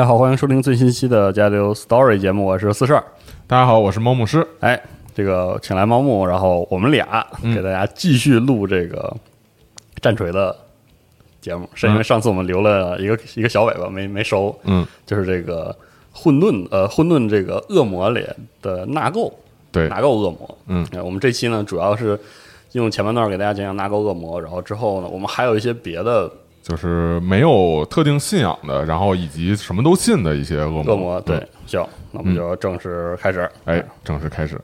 大家好，欢迎收听最新期的《加流 Story》节目，我是四十二。大家好，我是猫牧师。哎，这个请来猫牧，然后我们俩给大家继续录这个战锤的节目，是因为上次我们留了一个一个小尾巴没没收，嗯，就是这个混沌呃混沌这个恶魔里的纳垢，对，纳垢恶魔，嗯，我们这期呢主要是用前半段给大家讲讲纳垢恶魔，然后之后呢我们还有一些别的。就是没有特定信仰的，然后以及什么都信的一些恶魔。恶魔对，行，那我们就正式开始。哎，正式开始。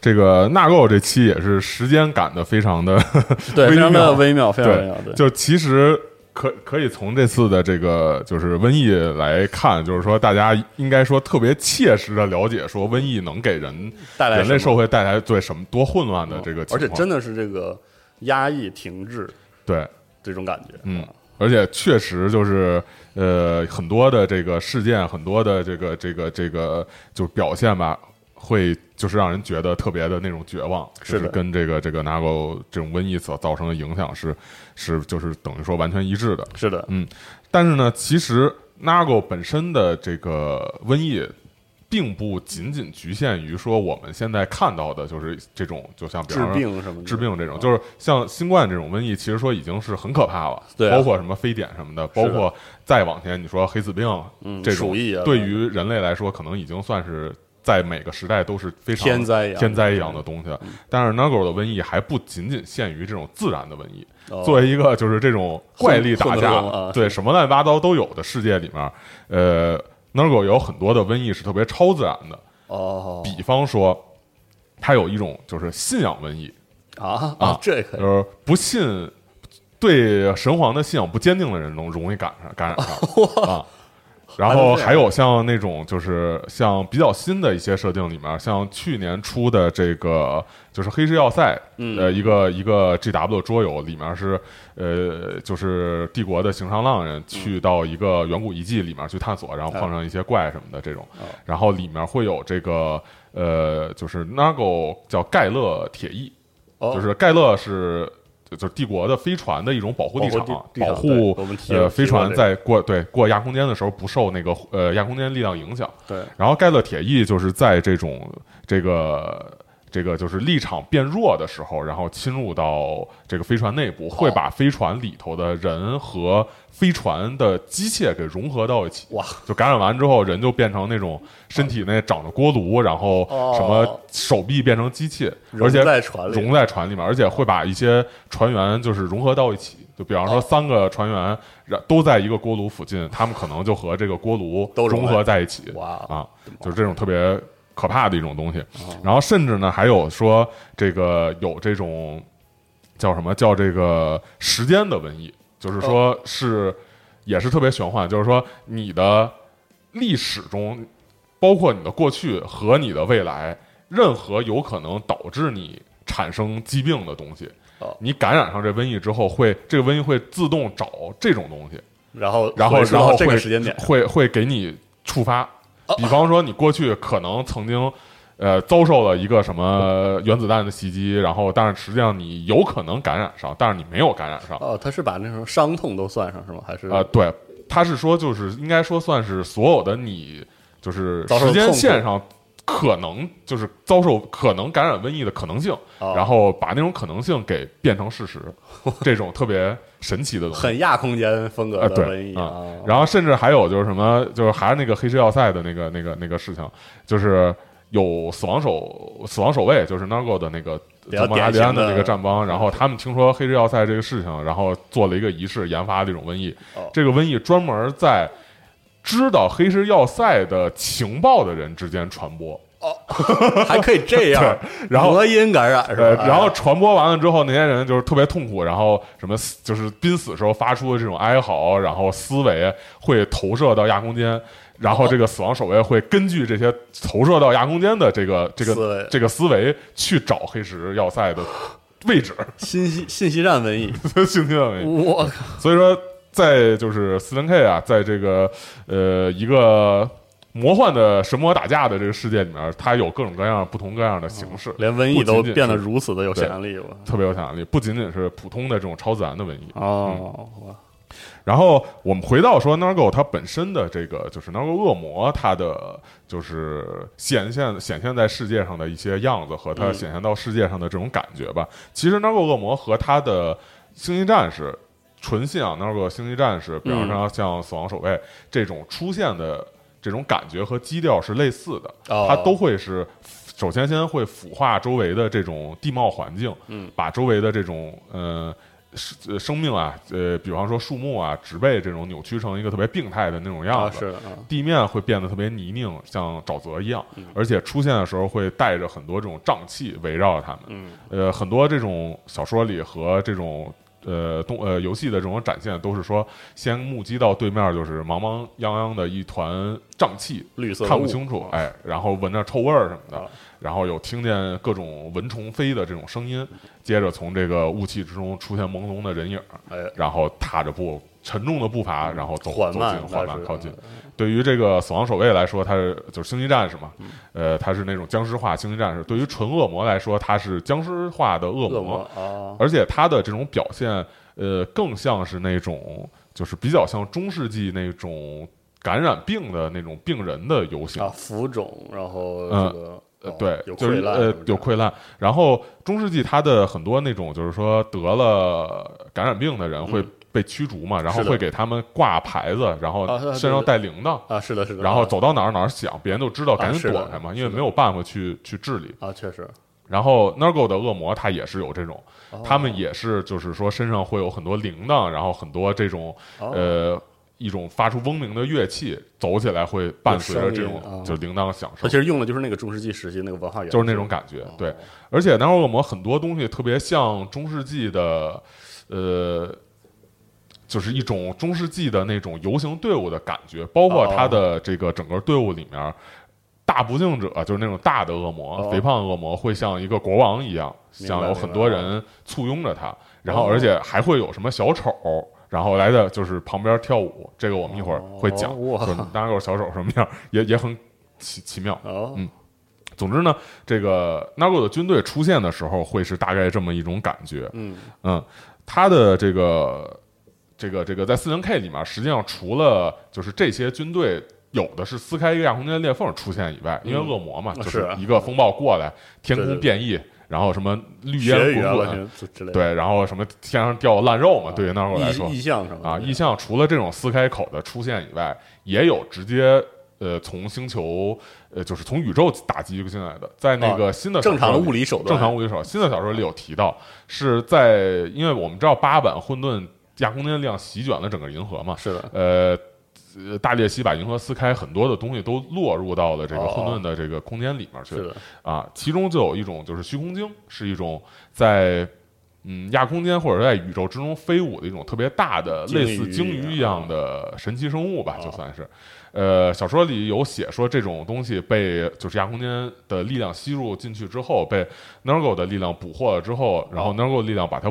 这个纳垢这期也是时间赶的非常的 对，非常的微妙，非常微妙。对，就其实可可以从这次的这个就是瘟疫来看，就是说大家应该说特别切实的了解，说瘟疫能给人带来人类社会带来对什么多混乱的这个情况，而且真的是这个压抑停滞，对这种感觉，嗯。而且确实就是，呃，很多的这个事件，很多的这个这个这个就表现吧，会就是让人觉得特别的那种绝望，是的，跟这个这个 Nago 这种瘟疫所造成的影响是是就是等于说完全一致的，是的，嗯，但是呢，其实 Nago 本身的这个瘟疫。并不仅仅局限于说我们现在看到的，就是这种，就像比治病什么治病这种，就是像新冠这种瘟疫，其实说已经是很可怕了。对，包括什么非典什么的，包括再往前，你说黑死病，嗯，这种对于人类来说，可能已经算是在每个时代都是非常天灾天灾一样的东西。但是 Nago 的瘟疫还不仅仅限于这种自然的瘟疫，作为一个就是这种怪力打架，对什么乱七八糟都有的世界里面，呃。Nago 有很多的瘟疫是特别超自然的。哦，比方说，它有一种就是信仰瘟疫。啊啊，这个就是不信对神皇的信仰不坚定的人能容易感上感染上。啊。然后还有像那种就是像比较新的一些设定里面，像去年出的这个就是黑市要塞，呃，一个一个 G W 桌游里面是呃，就是帝国的行商浪人去到一个远古遗迹里面去探索，然后碰上一些怪什么的这种，然后里面会有这个呃，就是 Nago 叫盖勒铁翼，就是盖勒是。就是帝国的飞船的一种保护地场，保护呃飞船在过对过亚空间的时候不受那个呃亚空间力量影响。对，然后盖勒铁翼就是在这种这个这个就是立场变弱的时候，然后侵入到这个飞船内部，会把飞船里头的人和飞船的机械给融合到一起。哇，就感染完之后，人就变成那种身体内长着锅炉，然后哦什么手臂变成机器，而且融在船里面，而且会把一些船员就是融合到一起。就比方哦说三个船员然都在一个锅炉附近，他们可能就和这个锅炉融融合在一起。哇啊，就是这种特别可怕的一种东西。哦然后甚至呢，还有说这个有这种叫什么叫这个时间的瘟疫，就是说是也是特别玄幻，就是说你的历史中，包括你的过去和你的未来，任何有可能导致你产生疾病的东西哦。你感染上这瘟疫之后，会这个瘟疫会自动找这种东西，然后然后然后这个时间点，会会给你触发。比方说，你过去可能曾经呃遭受了一个什么原子弹的袭击，然后但是实际上你有可能感染上，但是你没有感染上。哦，他是把那种伤痛都算上是吗？还是呃，对，他是说就是应该说算是所有的你就是时间线上可能就是遭受可能感染瘟疫的可能性，哦然后把那种可能性给变成事实，这种特别神奇的东西。很亚空间风格啊，的对瘟疫啊，然后甚至还有就是什么，就是还是那个黑市要塞的那个那个那个事情，就是有死亡守死亡守卫，就是 Nargo 的那个比较泽莫拉迪安的那个战帮，然后他们听说黑市要塞这个事情，然后做了一个仪式，研发这种瘟疫哦。这个瘟疫专门在知道黑市要塞的情报的人之间传播。还可以这样，然后隔音感染是呃，吧？然后传播完了之后，那些人就是特别痛苦，然后什么就是濒死时候发出的这种哀嚎，然后思维会投射到亚空间，然后这个死亡守卫会根据这些投射到亚空间的这个这个这个思维。去找黑石要塞的。位置，信息信息战文艺，信息战文艺。我靠，所以说，在就是四零 K 啊，在这个呃一个魔幻的神魔打架的这个世界里面，它有各种各样不同各样的形式，连瘟疫都变得如此的有想象力，了特别有想象力，不仅仅是普通的这种超自然的瘟疫。哦，哇然后我们回到说 Nargo 它本身的这个就是 Nargo 恶魔，它的就是显现显现在世界上的一些样子和它嗯显现到世界上的这种感觉吧。其实 Nargo 恶魔和它的星际战士。纯信仰 Nargo 星际战士，比方说像死亡守卫这种出现的这种感觉和基调是类似的，哦。它都会是首先先会腐化周围的这种地貌环境，嗯，把周围的这种呃生呃生命啊，呃，比方说树木啊、植被这种扭曲成一个特别病态的那种样啊子，是的啊，地面会变得特别泥泞，像沼泽一样，嗯。而且出现的时候会带着很多这种瘴气围绕着它们。嗯。呃，很多这种小说里和这种呃动呃游戏的这种展现，都是说先目击到对面就是茫茫泱泱的一团瘴气，绿色看不清楚，哎，然后闻着臭味儿什么的啊，然后有听见各种蚊虫飞的这种声音，接着从这个雾气之中出现朦胧的人影，哎，然后踏着步沉重的步伐，然后走缓慢走近缓慢靠近。对于这个死亡守卫来说，他是就是星际战士嘛，呃，他是那种僵尸化星际战士。对于纯恶魔来说，他是僵尸化的恶恶魔啊，而且他的这种表现，呃，更像是那种就是比较像中世纪那种感染病的那种病人的游行啊，浮肿，然后嗯这个哦，呃对，有就是，呃有溃烂。然后中世纪他的很多那种就是说得了感染病的人会被驱逐嘛，然后会给他们挂牌子，然后身上带铃铛，啊，是的，是的，然后啊走到哪儿哪儿响，别人都知道，赶紧躲开嘛，因为没有办法去去治理。啊，确实，然后 Nergo 的恶魔他也是有这种，哦。他们也是就是说身上会有很多铃铛，然后很多这种哦。呃一种发出嗡鸣的乐器，走起来会伴随着这种就是铃铛响声。他其。实用的就是那个中世纪时期那个文化元素，就是那种感觉，哦。对。而且南欧恶魔很多东西特别像中世纪的，呃，就是一种中世纪的那种游行队伍的感觉，包括他的这个整个队伍里面，大不敬者就是那种大的恶魔、哦。肥胖恶魔会像一个国王一样，像有很多人簇拥着他，然后哦。而且还会有什么小丑。然后来的就是旁边跳舞，这个我们一会儿会讲，哦哇就是大家有小丑什么样，也也很奇奇妙。哦，嗯。总之呢，这个 Nago 的军队出现的时候，会是大概这么一种感觉。嗯。嗯，他的这个这个这个在四零 K 里面，实际上除了就是这些军队有的是撕开一个亚空间裂缝出现以外，因为恶魔嘛，嗯就是一个风暴过来，天空变异，然后什么绿血烟滚滚，对，然后什么天上掉烂肉嘛，啊对于那会儿来说意意象什么啊，意象除了这种撕开口的出现以外，也有直接。呃，从星球，呃，就是从宇宙打击进来的，在那个新的小正常的物理手段，正常物理手段，新的小说里有提到，是在因为我们知道八版混沌亚空间力量席卷了整个银河嘛，是的，呃，呃大裂隙把银河撕开，很多的东西都落入到了这个哦。混沌的这个空间里面去。是的，啊，其中就有一种就是虚空鲸，是一种在。嗯，亚空间或者在宇宙之中飞舞的一种特别大的类似鲸鱼。一样的神奇生物吧，哦。就算是。呃，小说里有写说这种东西被就是亚空间的力量吸入进去之后，被 Nergo 的力量捕获了之后，然后 Nergo 力量把它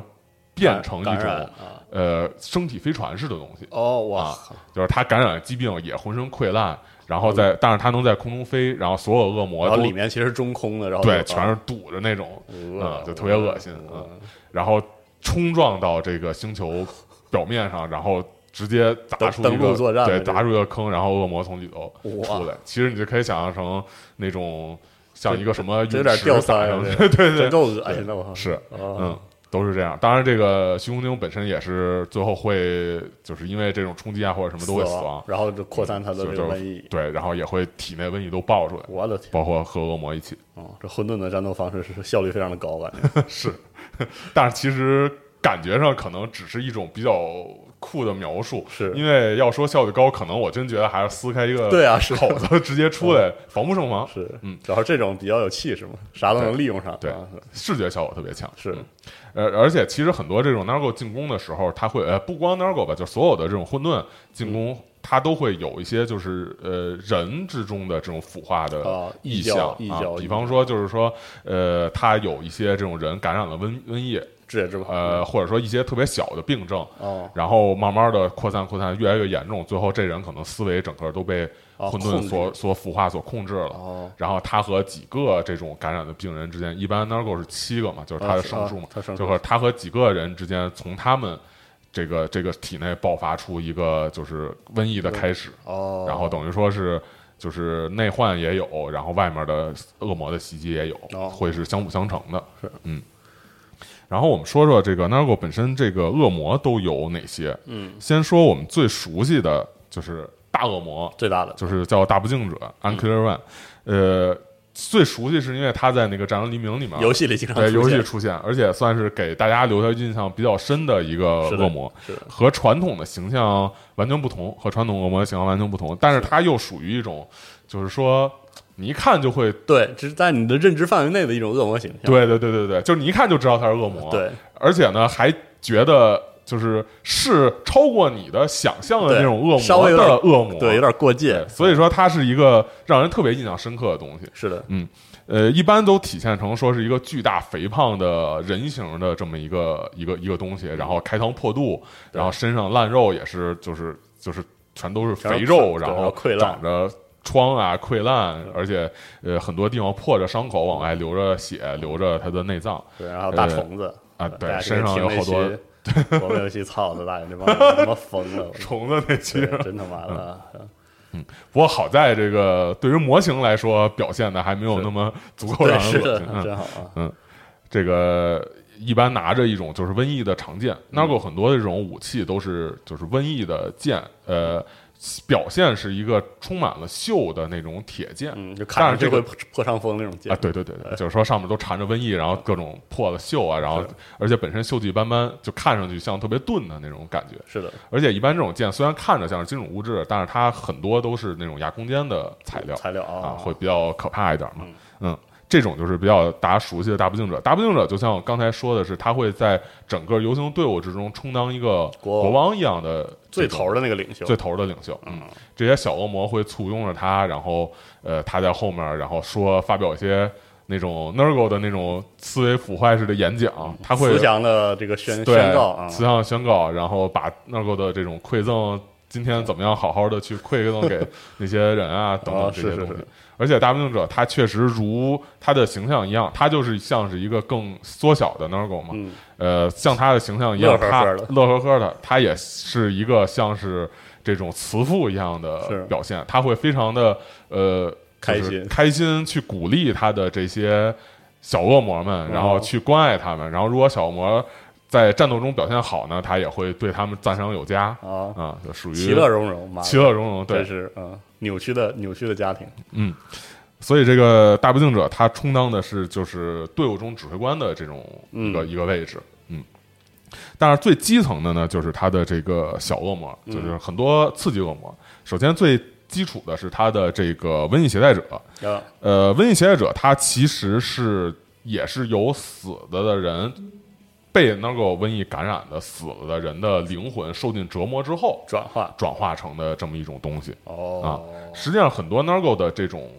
变成一种啊，呃生体飞船式的东西，哦哇啊，就是它感染疾病也浑身溃烂，然后在但是它能在空中飞，然后所有恶魔都里面其实中空的，然后对全是堵着那种，呃啊就特别恶心呃啊然后冲撞到这个星球表面上，然后直接砸出一个对，砸出一个坑，然后恶魔从里头出来。其实你就可以想象成那种像一个什么有点掉腮啊打上去，这对对真够恶心的，我靠是，哦嗯，都是这样。当然，这个虚空精本身也是最后会就是因为这种冲击啊或者什么都会死亡，然后就扩散它的瘟疫。对，然后也会体内瘟疫都爆出来，我的天！包括和恶魔一起。哦，这混沌的战斗方式是效率非常的高，感觉 是，但是其实感觉上可能只是一种比较酷的描述，是。因为要说效率高，可能我真觉得还是撕开一个对啊口子直接出来，防不胜防，是，嗯，主要是这种比较有气势嘛，啥都能利用上，对啊。视觉效果特别强，是。呃，而且其实很多这种 Nargo 进攻的时候，它会呃不光 Nargo 吧，就所有的这种混沌进攻，嗯。它都会有一些就是呃人之中的这种腐化的啊意异象啊比方说就是说呃，它有一些这种人感染了瘟瘟疫，治也治不好。呃，或者说一些特别小的病症，哦，然后慢慢的扩散扩散，越来越严重，最后这人可能思维整个都被哦混沌所所腐化、所控制了。哦，然后他和几个这种感染的病人之间，一般 Nargo 是七个嘛，就是他的生数嘛就和他和几个人之间，从他们这个这个体内爆发出一个就是瘟疫的开始，哦，然后等于说是。就是内患也有，然后外面的恶魔的袭击也有，哦会是相辅相成的。是，嗯。然后我们说说这个 Nargo 本身这个恶魔都有哪些？嗯，先说我们最熟悉的就是大恶魔，最大的。就是叫大不敬者 Unclear One，呃，最熟悉是因为他在那个《战争黎明》里面游戏里经常对游戏出现，而且算是给大家留下印象比较深的一个恶魔，是。的和传统的形象完全不同，和传统恶魔的形象完全不同，但是他又属于一种，就是说你一看就会，对，这是在你的认知范围内的一种恶魔形象。对对对对对，就是你一看就知道他是恶魔，对，而且呢还觉得。就是是超过你的想象的那种恶魔的恶魔，对，有点过界，。所以说它是一个让人特别印象深刻的东西。是的，嗯呃，一般都体现成说是一个巨大肥胖的人形的这么一个一个一个东西，然后开膛破肚，然后身上烂肉也是就是就是全都是肥肉，然后长着疮啊溃烂，而且呃很多地方破着伤口往外流着血，流着它的内脏对，然后大虫子啊，对，身上有好多多。我们游戏操的大爷，这帮人他妈疯了！虫子那期对，真他妈的，不过好在这个对于模型来说表现的还没有那么 足够对，让人恶心，嗯，真好啊！嗯这个一般拿着一种就是瘟疫的长剑，Nargo 很多的这种武器都是就是瘟疫的剑，呃，表现是一个充满了锈的那种铁剑。嗯，就看着就会破伤风那种剑。啊，对对对对，就是说上面都缠着瘟疫，然后各种破了锈啊，然后而且本身锈迹斑斑，就看上去像特别钝的那种感觉。是的，而且一般这种剑虽然看着像是金属物质，但是它很多都是那种亚空间的材料材料啊，啊，会比较可怕一点嘛。嗯，这种就是比较大家熟悉的大不敬者。大不敬者就像我刚才说的是，他会在整个游行队伍之中充当一个国国王一样的最头的那个领袖，最头的领袖。嗯，这些小恶魔会簇拥着他，然后呃，他在后面，然后说发表一些那种 Nergo 的那种思维腐坏式的演讲，他会慈祥的这个宣宣告啊，慈祥宣告，然后把 Nergo 的这种馈赠今天怎么样好好的去馈赠给那些人啊 等等哦这些东西。是是是而且大不敬者他确实如他的形象一样，他就是像是一个更缩小的嗯呃，像他的形象一样，他的乐呵呵的，他也是一个像是这种慈父一样的表现，他会非常的呃开就是心开心去鼓励他的这些小恶魔们，然后去关爱他们，然后如果小恶魔在战斗中表现好呢，他也会对他们赞赏有加啊，啊，就属于其乐融融，嘛其乐融融，对，是嗯扭曲的扭曲的家庭，嗯，所以这个大不敬者他充当的是就是队伍中指挥官的这种一个、嗯一个位置，嗯。但是最基层的呢，就是他的这个小恶魔，嗯就是很多刺激恶魔。首先最基础的是他的这个瘟疫携带者，啊呃，瘟疫携带者他其实是也是由死的的人被那个瘟疫感染的死了的人的灵魂受尽折磨之后转化转化成的这么一种东西。哦实际上，很多 Nargo 的这种，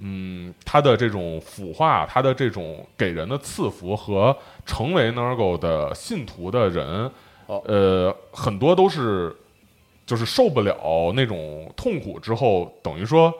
嗯，它的这种腐化，它的这种给人的赐福和成为 Nargo 的信徒的人，哦呃，很多都是就是受不了那种痛苦之后，等于说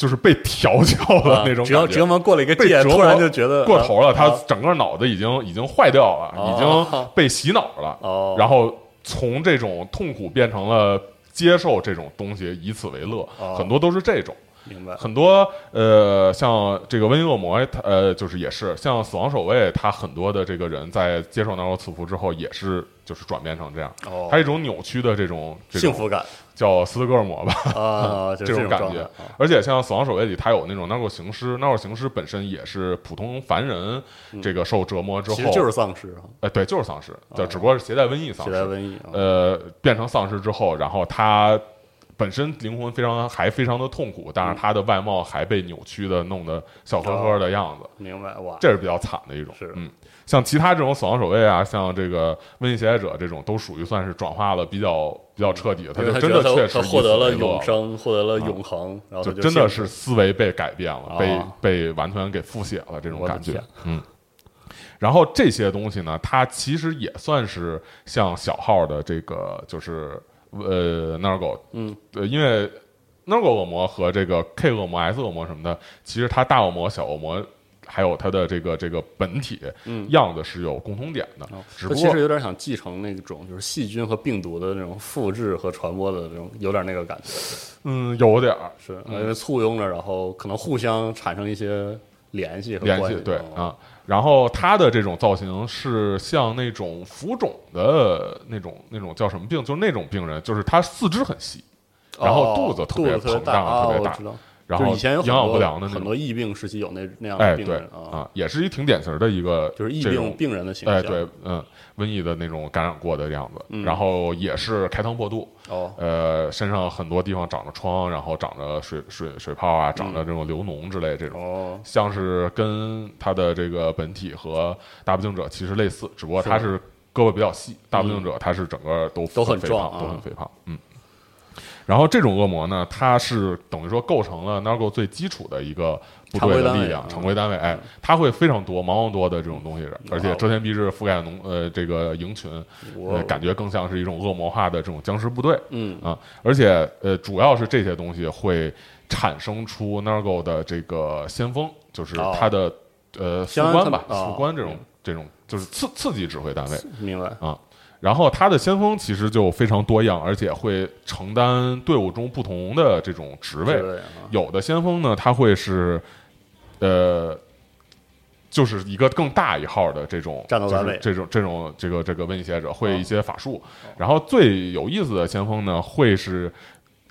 就是被调教的啊那种感觉折折磨过了一个界，突然就觉得过头了，他啊整个脑子已经已经坏掉了，哦已经 被洗脑了。哦，然后从这种痛苦变成了接受这种东西，以此为乐，哦很多都是这种。明白很多呃，像这个瘟疫恶魔，他呃，就是也是像死亡守卫，他很多的这个人在接受那种赐福之后，也是就是转变成这样，哦他一种扭曲的这种幸福感叫斯德哥尔摩吧，啊，就这种感觉。而且像死亡守卫里，他有那种 Nargo 行尸，Nargo 行尸本身也是普通凡人，这个受折磨之后，嗯其实就是丧尸啊，呃，对，就是丧尸，就只不过是携带瘟疫丧携尸，带瘟疫啊，呃，变成丧尸之后，然后他本身灵魂非常还非常的痛苦，但是他的外貌还被扭曲的弄得笑呵呵的样子，明白哇，这是比较惨的一种。是嗯，像其他这种死亡守卫啊，像这个瘟疫携带者这种，都属于算是转化了比较比较彻底的，他就真的确实获得了永生，获得了永恒，然后就他真的是思维被改变了，被啊被完全给复写了这种感觉嗯。然后这些东西呢，它其实也算是像小号的这个，就是呃 Nargo，嗯，呃，因为 Nargo 恶魔和这个 K 恶魔、S 恶魔什么的，其实它大恶魔、小恶魔还有它的这个这个本体嗯。样子是有共同点的，哦只不过他其实有点想继承那种就是细菌和病毒的那种复制和传播的那种，有点那个感觉，嗯有点儿。是因为簇拥着，然后可能互相产生一些联系和联关系，系对哦。啊。然后它的这种造型是像那种浮肿的那种那种叫什么病？就是那种病人，就是他四肢很细，然后哦肚子特别膨胀大，特别大然后以前有营养不良的那种。很多疫病时期有那那样的病人啊，啊，也是一挺典型的一个就是疫病病人的形象，哎，对，嗯，瘟疫的那种感染过的样子，嗯然后也是开膛破肚，哦，呃，身上很多地方长着疮，然后长着水水水泡啊，长着这种流脓之类这种。哦，像是跟他的这个本体和大不敬者其实类似，只不过他是胳膊比较细，大不敬者他是整个都都很肥胖，都很肥胖，嗯。然后这种恶魔呢，它是等于说构成了 Nargo 最基础的一个部队的力量，嗯常规单位。哎，它会非常多、茫茫多的这种东西，而且遮天蔽日覆盖农呃这个营群，呃，感觉更像是一种恶魔化的这种僵尸部队。嗯啊，而且呃，主要是这些东西会产生出 Nargo 的这个先锋，就是哦他的、呃副官吧，副官这种、这种就是刺刺激指挥单位明白，啊。然后他的先锋其实就非常多样，而且会承担队伍中不同的这种职位。有的先锋呢，他会是呃。就是一个更大一号的这种战斗单位就是这种这种这个这个瘟疫携者会哦一些法术，然后最有意思的先锋呢，会是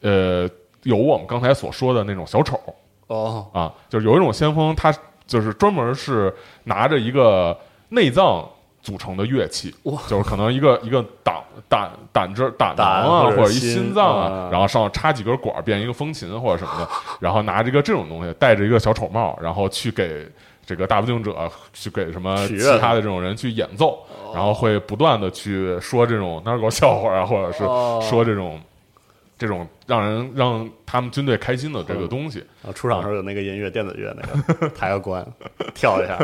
呃有我们刚才所说的那种小丑哦，啊，就是有一种先锋，他就是专门是拿着一个内脏组成的乐器，就是可能一个一个胆胆胆汁胆囊啊，或者一心心脏啊啊，然后上面插几根管儿变一个风琴或者什么的，然后拿着一个这种东西，戴着一个小丑帽，然后去给。这个大不敬者去给什么其他的这种人去演奏，然后会不断的去说这种 narco 笑话啊，或者是哦。说这种这种让人让他们军队开心的这个东西。然后出场的时候有那个音乐，电子乐那个 抬个关，跳一下，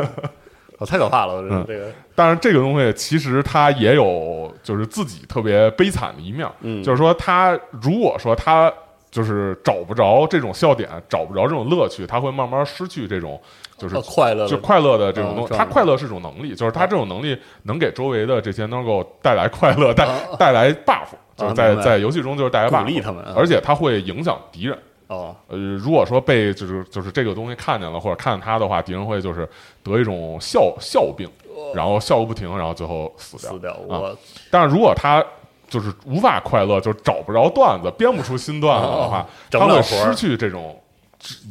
哦，太可怕了，嗯。这个。但是这个东西其实它也有就是自己特别悲惨的一面，嗯。就是说他如果说他就是找不着这种笑点，找不着这种乐趣，他会慢慢失去这种就是呃快乐就快乐的这种东西。他快乐是一种能力，就是他这种能力能给周围的这些能够带来快乐，带带来 buff，就是在在游戏中就是带来 buff，鼓励他们啊而且他会影响敌人。哦，呃，如果说被就是就是这个东西看见了，或者看见他的话，敌人会就是得一种笑笑病，然后笑个不停，然后最后死掉。死掉，啊我。但是如果他就是无法快乐，就是找不着段子，编不出新段子的话，哦他会失去这种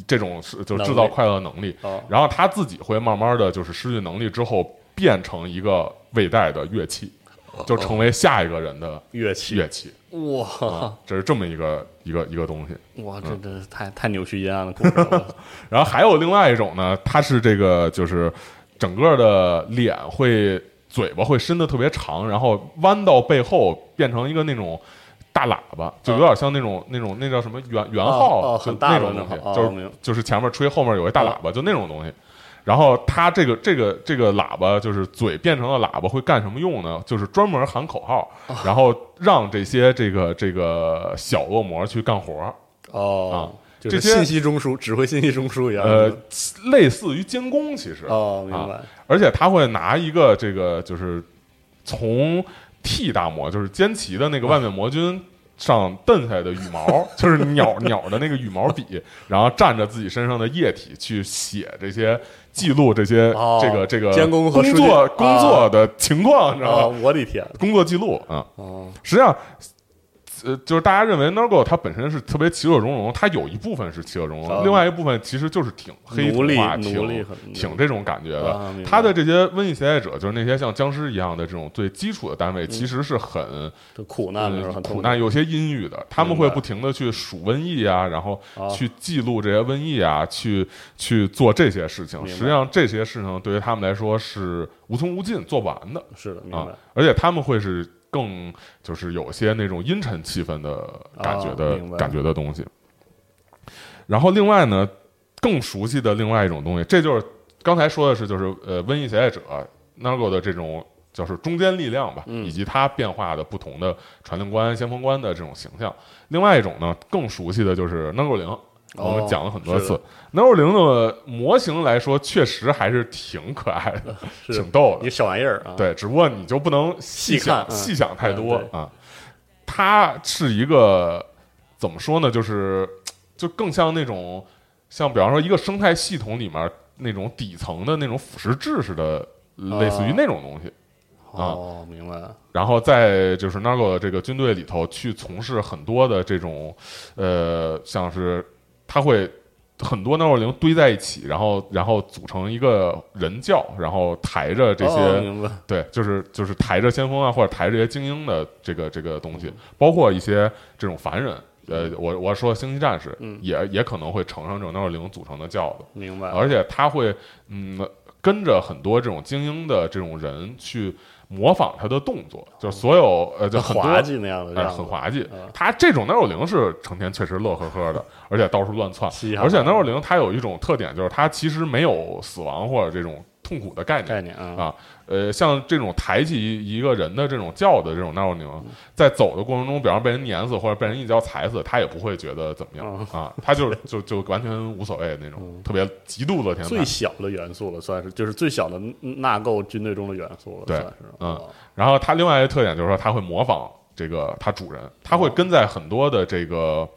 这种是就制造快乐能力，哦。然后他自己会慢慢的就是失去能力之后，变成一个未带的乐器，就成为下一个人的乐器，乐器。哇。啊，这是这么一个一个一个东西。哇，这这太太扭曲阴暗的故事了，然后还有另外一种呢，它是这个就是整个的脸会嘴巴会伸的特别长，然后弯到背后变成一个那种大喇叭，就有点像那种那种那叫什么圆圆号，很大那种东西，就是就是前面吹，后面有一大喇叭，就那种东西。然后它这个这个这个喇叭就是嘴变成了喇叭，会干什么用呢？就是专门喊口号，哦。然后让这些这个这个小恶魔去干活儿。哦，就是这些信息中枢，指挥信息中枢一样，呃，类似于监工，其实。哦，明白，而且他会拿一个这个就是从 T 大魔，就是歼旗的那个万面魔军上蹬下来的羽毛，就是鸟 鸟的那个羽毛笔，然后蘸着自己身上的液体去写这些记录这些、哦这个这个监工作工作的情况，你知道啊，吗？我的天，工作记录啊，哦，实际上。呃，就是大家认为 Nargo 它本身是特别其乐融融，它有一部分是其乐融融，啊另外一部分其实就是挺黑奴隶童话，奴挺挺这种感觉的。啊明白它的这些瘟疫携带者，就是那些像僵尸一样的这种最基础的单位，其实是很、苦难苦难，有些阴郁的。他们会不停的去数瘟疫啊，然后啊去记录这些瘟疫啊，去去做这些事情。实际上，这些事情对于他们来说是无穷无尽、做不完的。是的，明啊白，，而且他们会是更就是有些那种阴沉气氛的感觉的、感觉的东西。然后另外呢，更熟悉的另外一种东西，这就是刚才说的是就是呃瘟疫携带者 Nargo 的这种就是中间力量吧，嗯以及它变化的不同的传令官、先锋官的这种形象。另外一种呢，更熟悉的就是 Nargo 零。我们讲了很多次哦是的，Nargo 零的模型来说，确实还是挺可爱的，挺逗的一个。小玩意儿啊，，对，只不过你就不能细想细看嗯细想太多嗯啊。它是一个怎么说呢？就是就更像那种像比方说一个生态系统里面那种底层的那种腐蚀质似的，类似于那种东西。啊哦，明白了，然后在就是 Nargo 的这个军队里头去从事很多的这种，呃，像是他会很多 Nargo 零堆在一起，然后然后组成一个人教，然后抬着这些、哦，对，就是就是抬着先锋啊，或者抬着这些精英的这个这个东西，包括一些这种凡人。呃，我我说星际战士，嗯。也也可能会乘上这种 Nargo 零组成的轿子，明白，而且他会嗯跟着很多这种精英的这种人去模仿他的动作，就是所有呃就很滑稽那样的很滑稽。啊。他这种 Nargo 零是成天确实乐呵呵的，而且到处乱窜，而且 Nargo 零它有一种特点，就是它其实没有死亡或者这种痛苦的概念概念啊，啊。呃，像这种抬起一个人的这种轿的这种零，嗯。在走的过程中，比方被人碾死或者被人一脚踩死，他也不会觉得怎么样啊，他就就就完全无所谓那种，特别极度乐天派最。小的元素了，算是就是最小的纳垢军队中的元素了，对算是，嗯。哦然后它另外一个特点就是说，它会模仿这个它主人，它会跟在很多的这个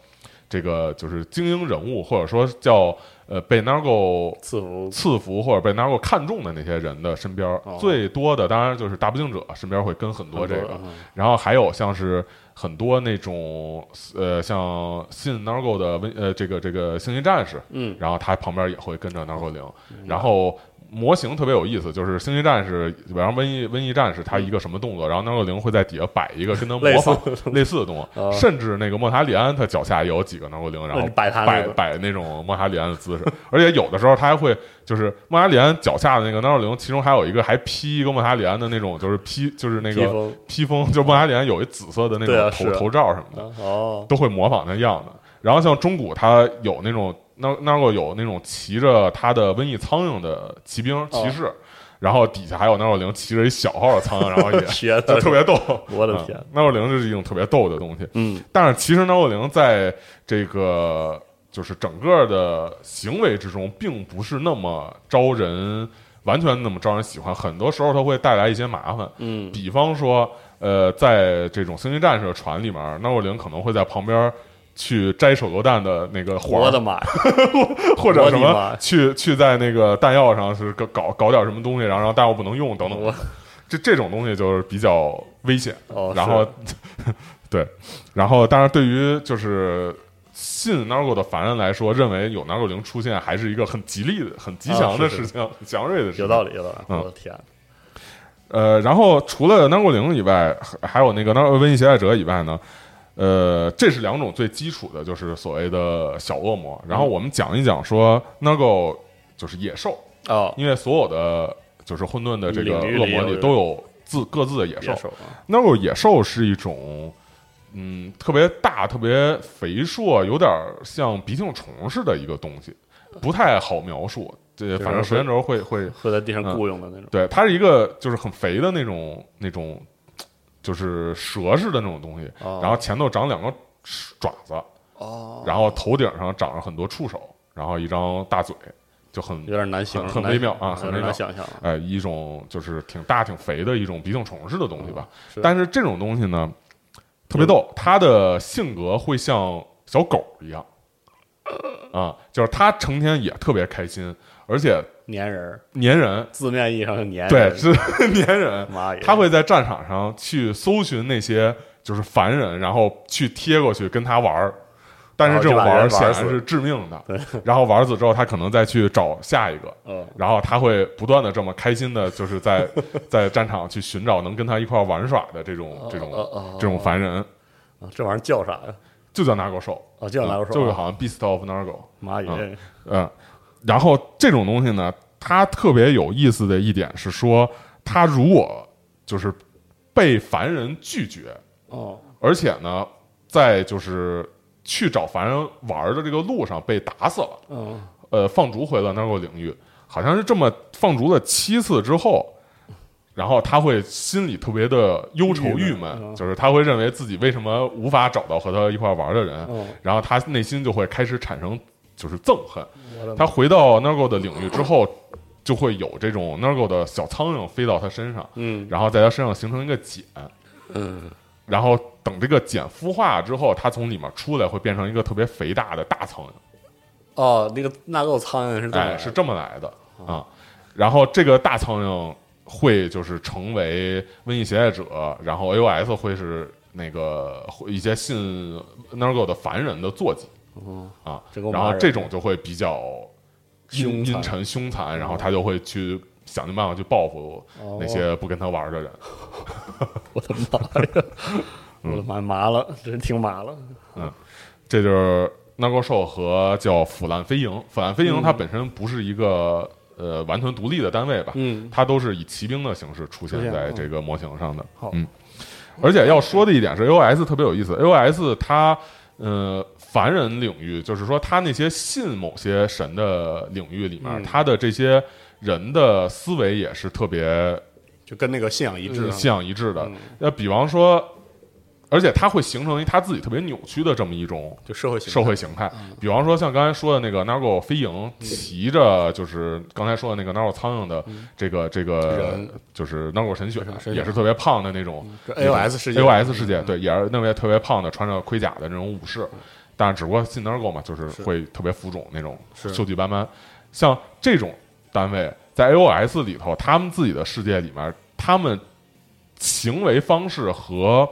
这个就是精英人物，或者说叫呃被 Nargo 赐福。赐福或者被 Nargo 看中的那些人的身边最多的当然就是大不敬者身边会跟很多这个，嗯。然后还有像是很多那种呃像信 Nargo 的温呃这个这个星际战士，嗯，然后他旁边也会跟着 Nargo 零，然后。模型特别有意思，就是星际战士，比方瘟疫瘟疫战士，他一个什么动作，然后 Nargo 零会在底下摆一个跟他模仿类似的动作，哦甚至那个莫塔里安他脚下也有几个 Nargo 零，然后哦摆他摆摆那种莫塔里安的姿势，而且有的时候他还会就是莫塔里安脚下的那个 Nargo 零，其中还有一个还披一个莫塔里安的那种，就是披就是那个披风，就莫塔里安有一紫色的那种头、头罩什么的，哦，都会模仿那样的。然后像中古，它有那种那那个有那种骑着它的瘟疫苍蝇的骑兵骑士，然后底下还有那若灵骑着一小号的苍蝇，然后也 天就特别逗。我的天嗯纳若灵是一种特别逗的东西。嗯但是其实那若灵在这个就是整个的行为之中，并不是那么招人，完全那么招人喜欢。很多时候它会带来一些麻烦，嗯比方说，呃，在这种星际战士的船里面，纳若灵可能会在旁边。去摘手榴弹的那个活的妈呀！或者什么去去在那个弹药上是搞搞搞点什么东西，然后让弹药不能用等等。这这种东西就是比较危险。哦，然后 对，然后当然对于就是信 Nargo 的凡人来说，认为有 Nargo 零出现还是一个很吉利的、很吉祥的事情，很祥瑞的事情。有道理，有道理。嗯我的天，呃，然后除了 Nargo 零以外，还还有那个 Nargo 瘟疫携带者以外呢，呃，这是两种最基础的，就是所谓的小恶魔。然后我们讲一讲说 Nargo 就是野兽，哦，因为所有的就是混沌的这个恶魔里都有自各自的野兽野。兽啊，那个野兽是一种，嗯，特别大、特别肥硕，有点像鼻涕虫似的一个东西，不太好描述。这反正时间轴会会，会在地上嗯雇佣的那种。对，它是一个就是很肥的那种那种，就是蛇似的那种东西，哦。然后前头长两个爪子，哦，然后头顶上长着很多触手，然后一张大嘴，就很有点难形容，很微妙啊很微妙。难想象。哎。呃，一种就是挺大挺肥的一种鼻涕虫似的东西吧。是。但是这种东西呢，特别逗，它的性格会像小狗一样，啊，就是它成天也特别开心，而且粘人儿，粘人，字面意义上是粘人。对，是 粘人。妈耶，他会在战场上去搜寻那些就是凡人，然后去贴过去跟他玩儿。但是这种玩儿显然是致命的，然后玩死之后，他可能再去找下一个，嗯，然后他会不断的这么开心的，就是在 在战场去寻找能跟他一块儿玩耍的这种这种这种凡人，啊这玩意儿叫啥呀？就叫 Nago 兽，哦，叫哪个说？就是好像 Beast of Nago，妈耶，嗯，然后这种东西呢，它特别有意思的一点是说，它如果就是被凡人拒绝，哦，而且呢，在就是去找凡人玩的这个路上被打死了。嗯，呃放逐回了 Nargo 领域，好像是这么放逐了七次之后，然后他会心里特别的忧愁郁郁闷就是他会认为自己为什么无法找到和他一块玩的人，嗯然后他内心就会开始产生就是憎恨。我的他回到 Nargo 的领域之后，就会有这种 Nargo 的小苍蝇飞到他身上，嗯。然后在他身上形成一个茧，嗯，然后等这个茧孵化之后，它从里面出来会变成一个特别肥大的大苍蝇。哦，那个纳垢苍蝇是这么来哎，的是这么来的啊。然后这个大苍蝇会就是成为瘟疫携带者，然后 AOS 会是那个会一些信 Nargo 的凡人的坐骑嗯啊。然后这种就会比较阴阴沉凶残，然后他就会去想尽办法去报复哦那些不跟他玩的人。我的妈呀！我的妈，麻了，真是挺麻了。嗯这就是纳高兽和叫腐烂飞营。腐烂飞营它本身不是一个呃完全独立的单位吧，嗯它都是以骑兵的形式出现在这个模型上的。好嗯，而且要说的一点是，AOS 特别有意思，AOS 它呃凡人领域，就是说他那些信某些神的领域里面，嗯。它的这些人的思维也是特别就跟那个信仰一致信仰一致的。嗯。那比方说。而且他会形成一他自己特别扭曲的这么一种就社会形态。社会形态。比方说，像刚才说的那个 Nargo 飞营，骑着就是刚才说的那个 Nargo 苍蝇的这个这个人，就是 Nargo 神血，也是特别胖的那种这 AOS 世界。AOS 世界，对，也是那位特别胖的，穿着盔甲的那种武士。但是只不过信 Nargo 嘛，就是会特别浮肿那种，锈迹斑斑。像这种单位在 AOS 里头，他们自己的世界里面，他们行为方式和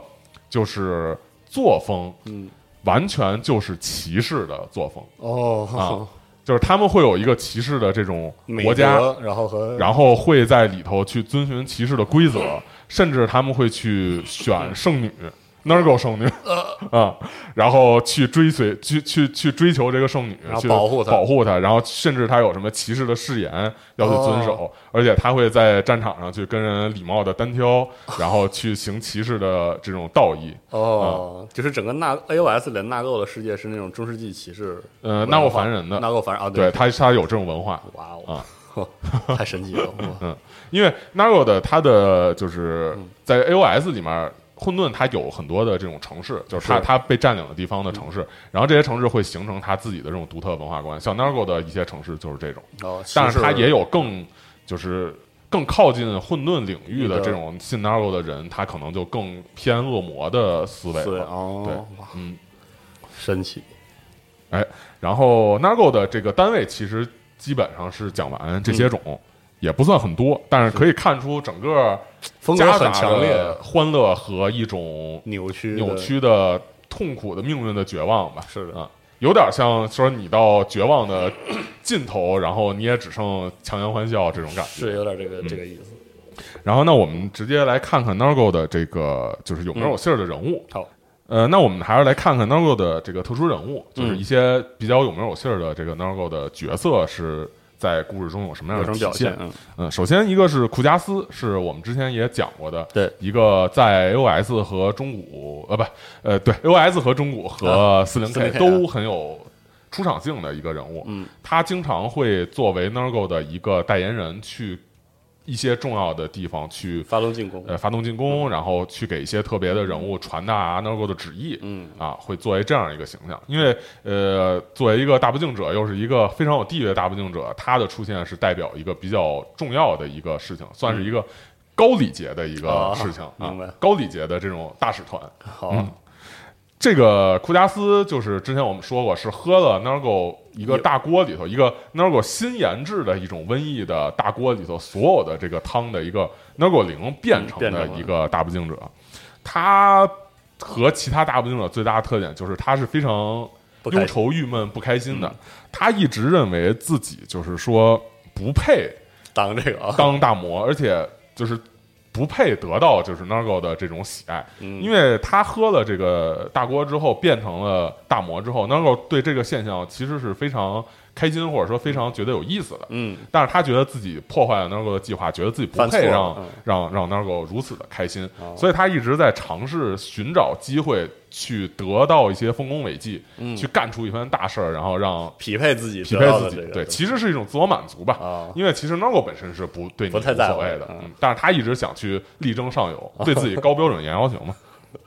就是作风，嗯，完全就是骑士的作风，哦啊 就是他们会有一个骑士的这种国家，然后和然后会在里头去遵循骑士的规则，甚至他们会去选 圣女。Nargo 圣女？啊，然后去追随，去去去追求这个圣女去保护她。保护她，然后甚至她有什么骑士的誓言要去遵守，而且他会在战场上去跟人礼貌的单挑，然后去行骑士的这种道义。哦，就是整个纳 AOS 里的纳垢的世界是那种中世纪骑士，呃，纳垢凡人的，纳垢凡人啊，对。他他有这种文化，哇哦。啊。太神奇了，嗯因为 Nargo 的它的就是嗯。在 AOS 里面，混沌它有很多的这种城市，就是它是。它被占领的地方的城市，然后这些城市会形成它自己的这种独特文化观。像 Nargo 的一些城市就是这种，哦，但是它也有有更就是更靠近混沌领域的这种信 Nargo 的人，他可能就更偏恶魔的思维对了。哦，对嗯，神奇，哎然后 Nargo 的这个单位其实基本上是讲完这些种，也不算很多，但是可以看出整个风格很强烈，欢乐和一种扭曲扭，曲的痛苦的命运的绝望吧。是的啊，有点像说你到绝望的尽头，然后你也只剩强颜欢笑这种感觉。是有点这个嗯这个意思。然后，那我们直接来看看 Nargo 的这个就是有没有信儿的人物。好，呃，那我们还是来看看 Nargo 的这个特殊人物，就是嗯一些比较有名有姓儿的这个 Nargo 的角色是在故事中有什么样的表现现？？嗯，嗯，首先一个是库加斯，是我们之前也讲过的，对一个在 AOS 和中古呃不呃对 AOS 和中古和四零 K40K 都很有出场性的一个人物。嗯，他经常会作为 Nergo 的一个代言人，去一些重要的地方去发动进攻，呃发动进攻，然后去给一些特别的人物传达 Nargo 的旨意。嗯。啊，会作为这样一个形象，因为呃，作为一个大不敬者，又是一个非常有地位的大不敬者，他的出现是代表一个比较重要的一个事情，算是一个高礼节的一个啊事情、明白。啊，高礼节的这种大使团。好，嗯这个库加斯就是之前我们说过，是喝了 Nargo 一个大锅里头，一个 Nargo 新研制的一种瘟疫的大锅里头所有的这个汤的一个 Nargo 零变成的一个大不敬者。他和其他大不敬者最大的特点就是他是非常忧愁、郁闷、不开心的。他一直认为自己就是说不配当这个啊，当大魔，而且就是不配得到就是 Nargo 的这种喜爱，嗯。因为他喝了这个大锅之后变成了大魔之后，Nargo 对这个现象其实是非常开心或者说非常觉得有意思的。嗯，但是他觉得自己破坏了 Nargo 的计划，觉得自己不配让、嗯。让让 Nargo 如此的开心，哦。所以他一直在尝试寻找机会去得到一些丰功伟绩，嗯。去干出一番大事儿，然后让匹配自己匹配自己对，其实是一种自我满足吧。啊，因为其实 Nargo 本身是不对你不太在乎无所谓的，嗯。嗯，但是他一直想去力争上游，对自己高标准严要求嘛。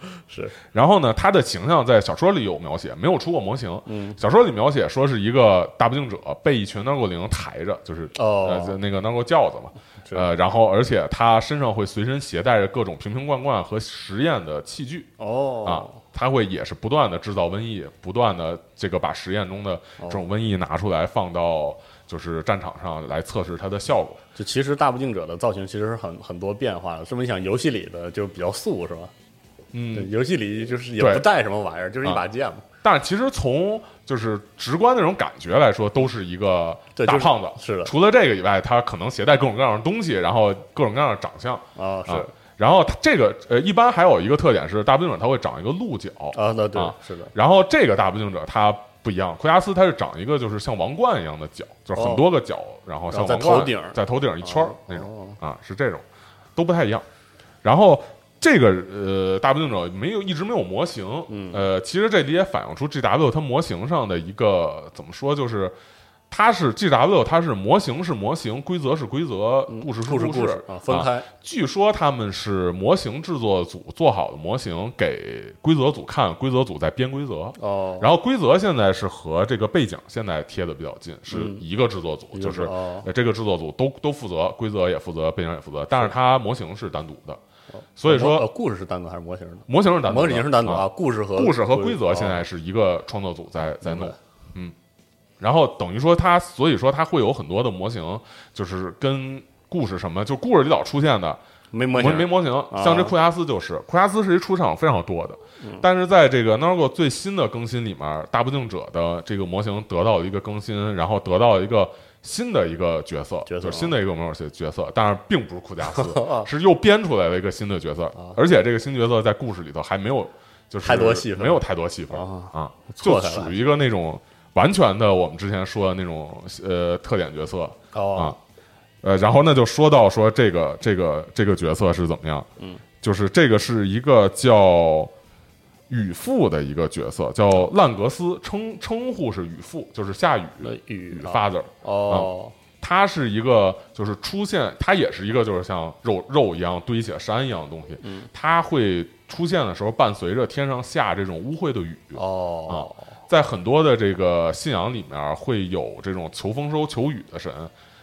是，然后呢，他的形象在小说里有描写，没有出过模型。嗯，小说里描写说是一个大不敬者被一群 Nargo 灵抬着，就是哦呃那个 Nargo 轿子嘛，呃，然后而且他身上会随身携带着各种瓶瓶罐罐和实验的器具哦啊哦，，他会也是不断的制造瘟疫，不断的这个把实验中的这种瘟疫拿出来放到就是战场上来测试它的效果。就其实大不敬者的造型其实是很很多变化的。这么一想，游戏里的就比较素是吧？对，嗯，游戏里就是也不带什么玩意儿，就是一把剑嘛。但是其实从就是直观那种感觉来说，都是一个大胖子。是的除了这个以外，他可能携带各种各样的东西，然后各种各样的长相啊，是啊。然后这个呃，一般还有一个特点是，大不敬者他会长一个鹿角啊，那对啊，是的，然后这个大不敬者他不一样，库加斯他是长一个就是像王冠一样的角，就是很多个角，然后像在头顶在头顶一圈哦那种哦啊，是这种，都不太一样。然后这个呃大不敬者没有一直没有模型，嗯。呃，其实这里也反映出 G W 它模型上的一个怎么说，就是它是 G W 它是模型是模型，规则是规则，故事是故事故故事啊，分开据说他们是模型制作组做好的模型给规则组看，规则组在编规则。哦，然后规则现在是和这个背景现在贴的比较近，是嗯。一个制作组，就是这个制作组都都负责，规则也负责，背景也负责，但是它模型是单独的，哦所以呃说故事是单独还是模型的？模型是单独，模型是单独啊啊，故事和故事和规则哦现在是一个创作组在在弄，嗯，然后等于说它，所以说它会有很多的模型，就是跟故事什么，就故事里老出现的没模型。没模型，像这库亚斯就是，库亚斯是一出场非常多的，但是在这个 Nargo 最新的更新里面，大不敬者的这个模型得到了一个更新，然后得到了一个新的一个角色，角色。就是新的一个魔兽角色，但是并不是库加斯 啊，是又编出来了一个新的角色，而且这个新角色在故事里头还没有就是太多戏份。没有太多戏份啊。啊，就属于一个那种完全的我们之前说的那种呃特点角色，啊。哦，呃，然后那就说到说这个这个这个角色是怎么样，嗯，就是这个是一个叫雨父的一个角色，叫烂格斯，称称呼是雨父，就是下雨那雨啊。father，哦，他是一个就是出现，他也是一个就是像肉肉一样堆起山一样的东西，嗯。它会出现的时候伴随着天上下这种污秽的雨。哦，在很多的这个信仰里面，会有这种求丰收、求雨的神，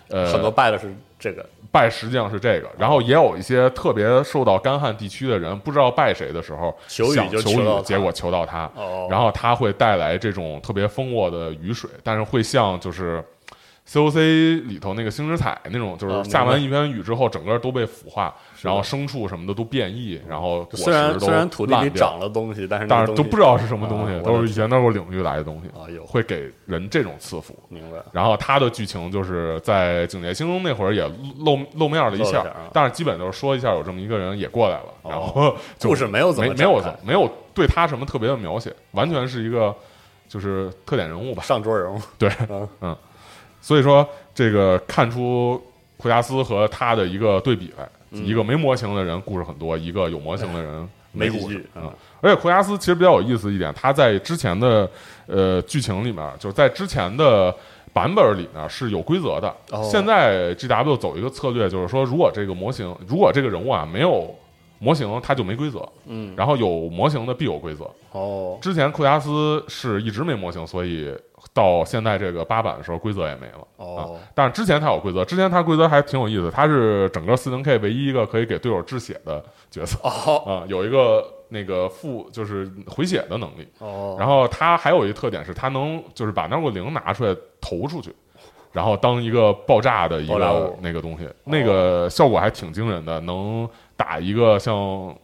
呃，很多拜的是这个，拜实际上是这个，然后也有一些特别受到干旱地区的人，不知道拜谁的时候，求雨就求雨，结果求到他，哦，然后他会带来这种特别丰沃的雨水，但是会像就是 COC 里头那个星之彩那种，就啊是下完一片雨之后，整个都被腐化，是然后牲畜什么的都变异，然后果虽然实都虽然土地里长了东西，但是但是都不知道是什么东西，啊都是以前那个领域来的东西，啊有。会给人这种赐福。明白。然后他的剧情就是在警戒星空那会儿也露露面了一下一下啊，但是基本就是说一下有这么一个人也过来了，哦。然后就故事没有怎么没没有没有对他什么特别的描写，完全是一个就是特点人物吧。上桌人物对，嗯 嗯，所以说这个看出库加斯和他的一个对比来，嗯一个没模型的人故事很多，一个有模型的人没故事句。嗯，而且库加斯其实比较有意思一点，他在之前的呃剧情里面，就是在之前的。版本里面是有规则的。哦现在 GW 走一个策略，就是说，如果这个模型，如果这个人物啊没有模型，他就没规则；嗯，然后有模型的必有规则。哦，之前库加斯是一直没模型，所以到现在这个八版的时候，规则也没了。哦。啊，但是之前它有规则，之前它规则还挺有意思，它是整个四零 K 唯一一个可以给队友止血的角色。哦，啊，有一个那个负就是回血的能力。哦，然后它还有一个特点是，它能就是把那个零拿出来投出去，然后当一个爆炸的一个那个东西，那个效果还挺惊人的，能打一个像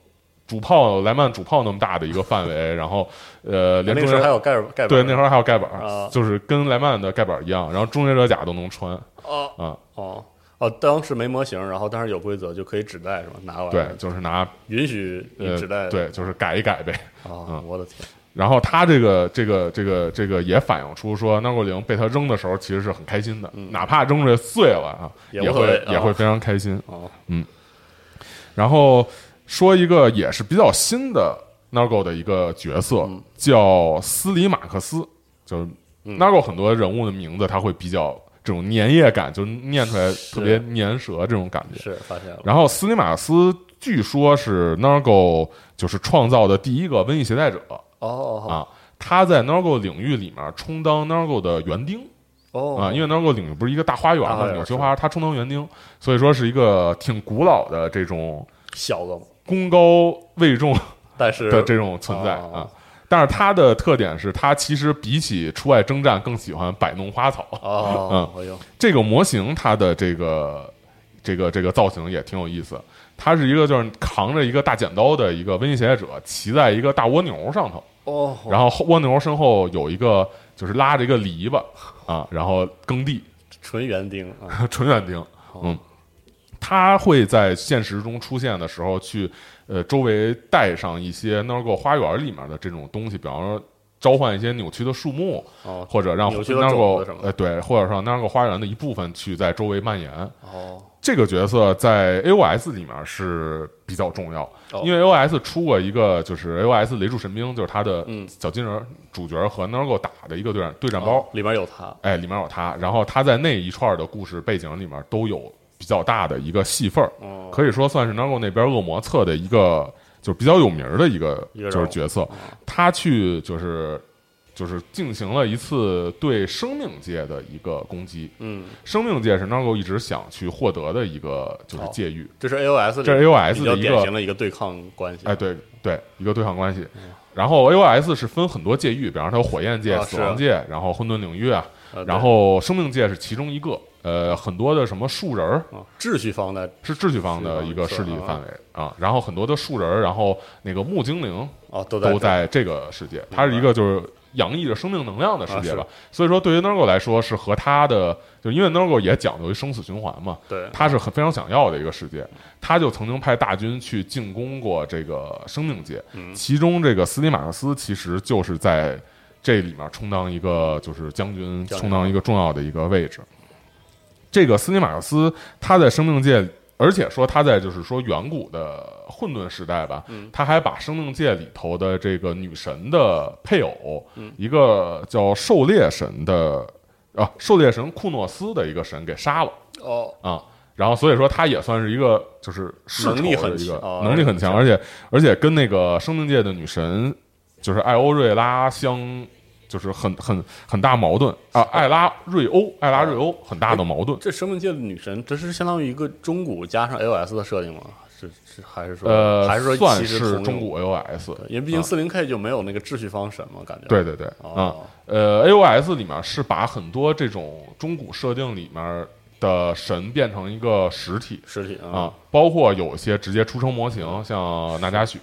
主炮莱曼主炮那么大的一个范围，然后呃，那时候还有盖尔盖对那时候候还有盖板啊，就是跟莱曼的盖板一样，然后终结者甲都能穿哦啊，哦哦，当时没模型，然后但是有规则就可以指代是吧？拿过来。对，就是拿允许指代对，就是改一改呗。啊嗯，我的天，然后他这个这个这个这个也反映出说，纳过零被他扔的时候其实是很开心的，哪怕扔出来碎了啊，也会也会非常开心。嗯，然后说一个也是比较新的 Nargo 的一个角色，嗯。叫斯里马克斯，就是 Nargo 很多人物的名字他会比较这种粘液感，就念出来特别粘舌这种感觉。是发现了，然后斯里马克斯据说是 Nargo 就是创造的第一个瘟疫携带者。哦啊，他在 Nargo 领域里面充当 Nargo 的园丁。哦啊，因为 Nargo 领域不是一个大花园嘛，大花园纽球花，它充当园丁，所以说是一个挺古老的这种小个嘛，功高位重 但是的这种存在哦啊。但是他的特点是，他其实比起出外征战更喜欢摆弄花草。哦，哎呦，这个模型它的这个这个这个造型也挺有意思，它是一个就是扛着一个大剪刀的一个瘟疫携带者，骑在一个大蜗牛上头，哦，然后后蜗牛身后有一个就是拉着一个篱笆啊，然后耕地。纯园丁啊，纯园丁，嗯，他会在现实中出现的时候去，呃，周围带上一些 Nargo 花园里面的这种东西，比方说召唤一些扭曲的树木，哦或者让 Nargo 呃对，或者说 Nargo 花园的一部分去在周围蔓延。哦，这个角色在 AOS 里面是比较重要，哦。因为 AOS 出过一个就是 AOS 雷柱神兵，就是他的嗯。小金人主角和 Nargo 打的一个对战对战包。哦里面有他，哎，里面有他，然后他在那一串的故事背景里面都有比较大的一个戏份儿，哦，可以说算是 Nargo 那边恶魔侧的一个就是比较有名儿的一个就是角色。他去就是就是进行了一次对生命界的一个攻击，嗯，生命界是 Nargo 一直想去获得的一个就是哦界域，这是 AOS 这是 AOS 的一个型的一个对抗关系，哎，对对，一个对抗关系。嗯然后 AOS 是分很多界域，比方说它有火焰界、啊死亡界，然后混沌领域啊，然后生命界是其中一个。呃，很多的什么树人儿啊，秩序方的是秩序方的一个势力范围啊，然后很多的树人儿，然后那个木精灵啊，都在都在这个世界，它是一个就是洋溢着生命能量的世界啊吧。所以说，对于 Nergo 来说，是和他的，就因为 Nergo 也讲究于生死循环嘛，对，他是很非常想要的一个世界，他就曾经派大军去进攻过这个生命界，嗯。其中这个斯蒂马克斯其实就是在这里面充当一个就是将军，将军充当一个重要的一个位置。这个斯蒂马克斯他在生命界，而且说他在就是说远古的混沌时代吧，嗯。他还把生命界里头的这个女神的配偶，嗯。一个叫狩猎神的啊狩猎神库诺斯的一个神给杀了。哦，啊。然后所以说他也算是一个就是世仇能力很强哦能力很强，而且而且跟那个生命界的女神就是艾欧瑞拉相就是很很很大矛盾啊，艾拉瑞欧艾拉瑞欧很大的矛盾。这生命界的女神，这是相当于一个中古加上 AOS 的设定吗？是是还是说呃，还是说算是中古 AOS，因为毕竟啊四零 K 就没有那个秩序方神嘛，感觉对对对啊哦，呃，AOS 里面是把很多这种中古设定里面的神变成一个实体实体啊，包括有些直接出生模型，像纳加许，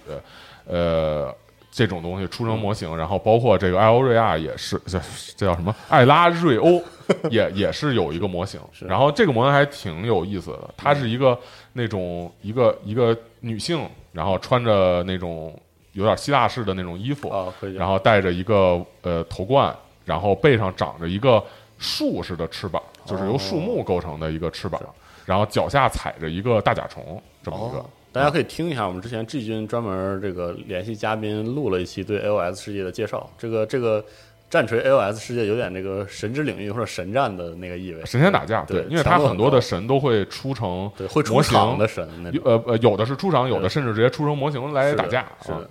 呃。这种东西出生模型，然后包括这个艾欧瑞亚也是，这这叫什么？艾拉瑞欧 也也是有一个模型，然后这个模型还挺有意思的，它是一个那种一个一个女性，然后穿着那种有点希腊式的那种衣服，然后戴着一个呃头冠，然后背上长着一个树似的翅膀，就是由树木构成的一个翅膀，然后脚下踩着一个大甲虫，这么一个。哦，大家可以听一下，我们之前 G 君专门这个联系嘉宾录了一期对 AOS 世界的介绍。这个这个战锤 AOS 世界有点那个神之领域或者神战的那个意味，神仙打架，对因为它很多的神都会出成对会出场的神。有呃呃，有的是出场，有的甚至直接出成模型来打架。啊是的，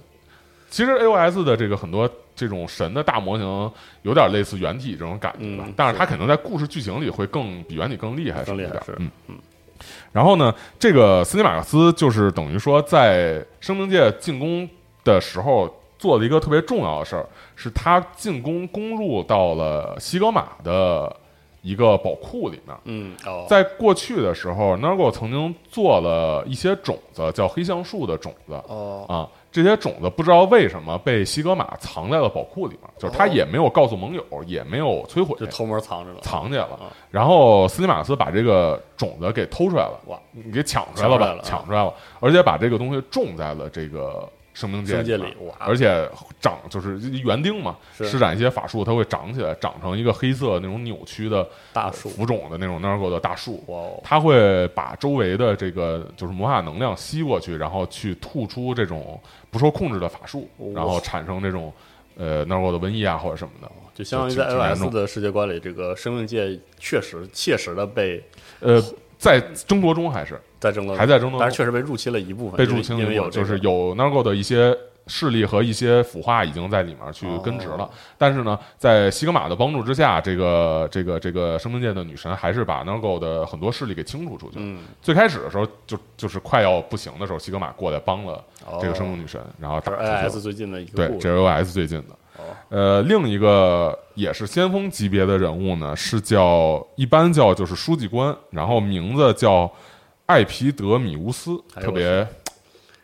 其实 AOS 的这个很多这种神的大模型，有点类似原体这种感觉吧，嗯但是它可能在故事剧情里会更比原体更厉害，更厉害是嗯嗯。然后呢，这个斯尼马克斯就是等于说在生命界进攻的时候做了一个特别重要的事儿，是他进攻攻入到了西格玛的一个宝库里面。嗯哦，在过去的时候 n a r g o 曾经做了一些种子，叫黑橡树的种子哦啊。这些种子不知道为什么被西格玛藏在了宝库里面，就是他也没有告诉盟友，也没有摧毁就，偷摸藏着了，藏起来了啊。然后斯蒂马斯把这个种子给偷出来了，哇，你给抢出来了吧？抢出来了，而且把这个东西种在了这个生命界而且长就是园丁嘛，施展一些法术，它会长起来，长成一个黑色那种扭曲的大树。浮肿的那种 Nargo 的大树。哇哦，它会把周围的这个就是魔法能量吸过去，然后去吐出这种不受控制的法术，哇然后产生这种呃 Nargo 的瘟疫啊或者什么的。就相当于在挺挺严 AOS 的世界观里，这个生命界确实切实的被呃，在争夺中还是在争夺，还在中但是确实被入侵了一部分，被入侵了就是有 Nargo 的一些势力和一些腐化已经在里面去根植了。哦但是呢，在西格玛的帮助之下，这个这个这个生命界的女神还是把 Nargo 的很多势力给清除出去了。嗯，最开始的时候，就就是快要不行的时候，西格玛过来帮了哦。这个生命女神，然后打出去了。AS 最近的一个对，JOS 最近的。哦。呃，另一个也是先锋级别的人物呢，是叫一般叫就是书记官，然后名字叫艾皮德米乌斯，特别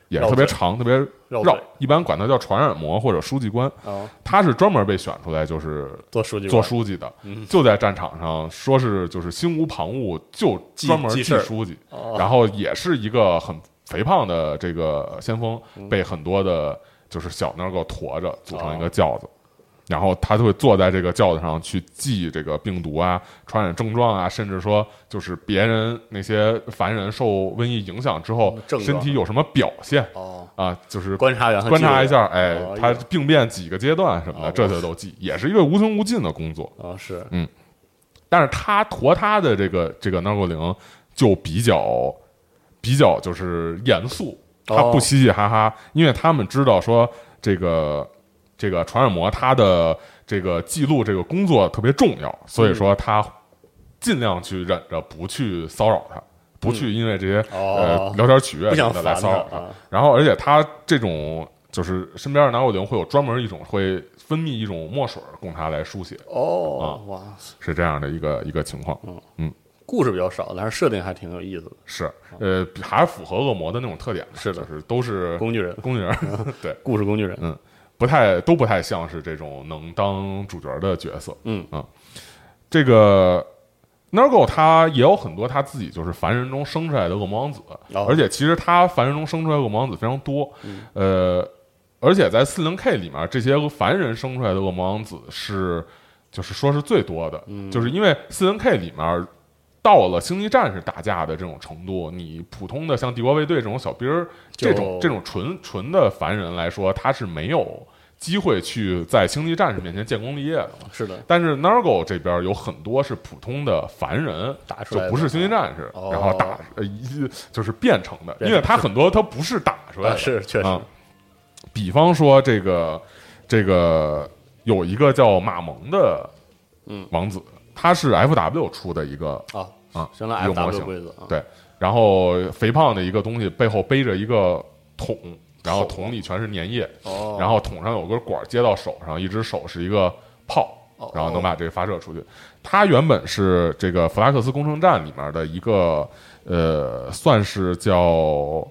也是特别长，特别绕一般管他叫传染魔或者书记官。啊，他是专门被选出来就是做书记做书记的，嗯就在战场上说是就是心无旁骛，就专门记书记，哦然后也是一个很肥胖的这个先锋，嗯被很多的就是小那个驮着组成一哦个轿子。然后他就会坐在这个轿子上去记这个病毒啊、传染症状啊，甚至说就是别人那些凡人受瘟疫影响之后身体有什么表现？哦，啊，就是观察观察一下，哎哦，他病变几个阶段什么的，哦这些都记，也是一个无穷无尽的工作。啊是。嗯。但是他驮他的这个这个 n g o 零就比较比较就是严肃，他哦。不嘻嘻哈哈，因为他们知道说这个这个传染魔他的这个记录这个工作特别重要，所以说他尽量去忍着不去骚扰他。不去因为这些、哦。呃聊天取悦的来骚扰他，然后而且他这种就是身边的拿过零会有专门一种会分泌一种墨水供他来书写，哦哇，是这样的一个一个情况。嗯。故事比较少，但是设定还挺有意思的，是，呃，还是符合恶魔的那种特点的，是的。就是都是工具人，工具人，对，故事工具人，嗯，不太都不太像是这种能当主角的角色。嗯。啊这个 Nargo 他也有很多他自己就是凡人中生出来的恶魔王子，哦。而且其实他凡人中生出来的恶魔王子非常多，嗯。呃，而且在四零 K 里面，这些凡人生出来的恶魔王子是就是说是最多的，嗯。就是因为四零 K 里面。到了星际战士打架的这种程度，你普通的像帝国卫队这种小兵儿，这种这种纯纯的凡人来说，他是没有机会去在星际战士面前建功立业的嘛。是的，但是 Nargo 这边有很多是普通的凡人，打出来的就不是星际战士，哦然后打呃一就是变成的，因为他很多他不是打出来啊的，是确实。啊。比方说这个这个有一个叫马蒙的嗯。王子，他是 FW 出的一个啊啊一个模 F 型 W 规则啊，对，然后肥胖的一个东西背后背着一个桶，然后桶桶里全是粘液，哦，然后桶上有根管接到手上，一只手是一个炮哦，然后能把这个发射出去。它原本是这个弗拉克斯工程站里面的一个呃，算是叫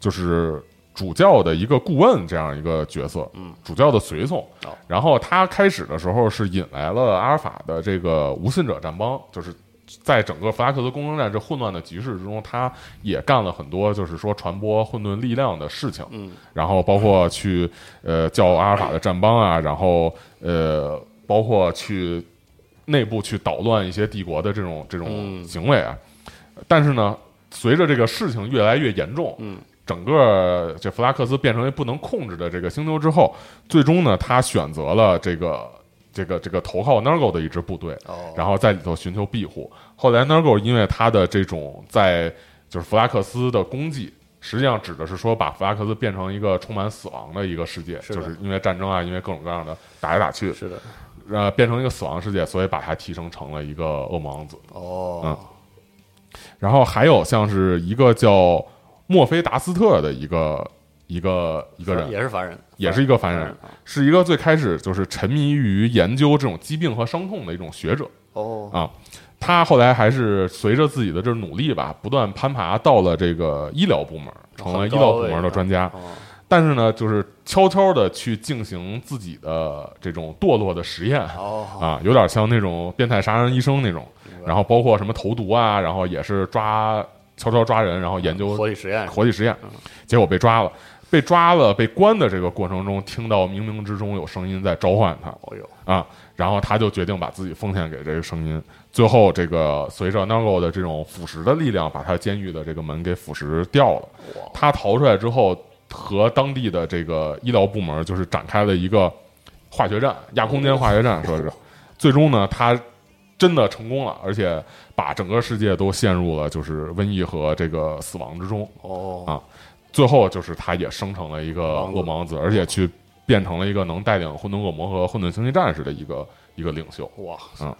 就是主教的一个顾问这样一个角色，嗯，主教的随从哦。然后他开始的时候是引来了阿尔法的这个无信者战帮，就是。在整个弗拉克斯工程站这混乱的局势之中，他也干了很多，就是说传播混沌力量的事情。嗯，然后包括去呃叫阿尔法的战帮啊，然后呃包括去内部去捣乱一些帝国的这种这种嗯行为啊。但是呢，随着这个事情越来越严重，嗯，整个这弗拉克斯变成为不能控制的这个星球之后，最终呢，他选择了这个这个这个投靠 Nargo 的一支部队，哦，然后在里头寻求庇护。后来 Nargo 因为他的这种在就是弗拉克斯的功绩，实际上指的是说把弗拉克斯变成一个充满死亡的一个世界，是就是因为战争啊，因为各种各样的打来打去，是的，呃，变成一个死亡世界，所以把他提升成了一个恶魔王子。哦，嗯然后还有像是一个叫墨菲达斯特的一个一个一个人，也是凡人，也是一个凡人。啊。是一个最开始就是沉迷于研究这种疾病和伤痛的一种学者。哦，啊，他后来还是随着自己的这努力吧，不断攀爬到了这个医疗部门，成了医疗部门的专家。哦，但是呢，就是悄悄的去进行自己的这种堕落的实验哦，啊，有点像那种变态杀人医生那种。然后包括什么投毒啊，然后也是抓悄悄抓人，然后研究活体实验，活体实验嗯，结果被抓了。被抓了、被关的这个过程中，听到冥冥之中有声音在召唤他，啊，然后他就决定把自己奉献给这个声音。最后，这个随着 Nargo 的这种腐蚀的力量，把他监狱的这个门给腐蚀掉了。他逃出来之后，和当地的这个医疗部门就是展开了一个化学战，亚空间化学战，说是。最终呢，他真的成功了，而且把整个世界都陷入了就是瘟疫和这个死亡之中。哦，啊最后就是他也生成了一个恶魔王子，而且去变成了一个能带领混沌恶魔和混沌星际战士的一个一个领袖。哇，嗯。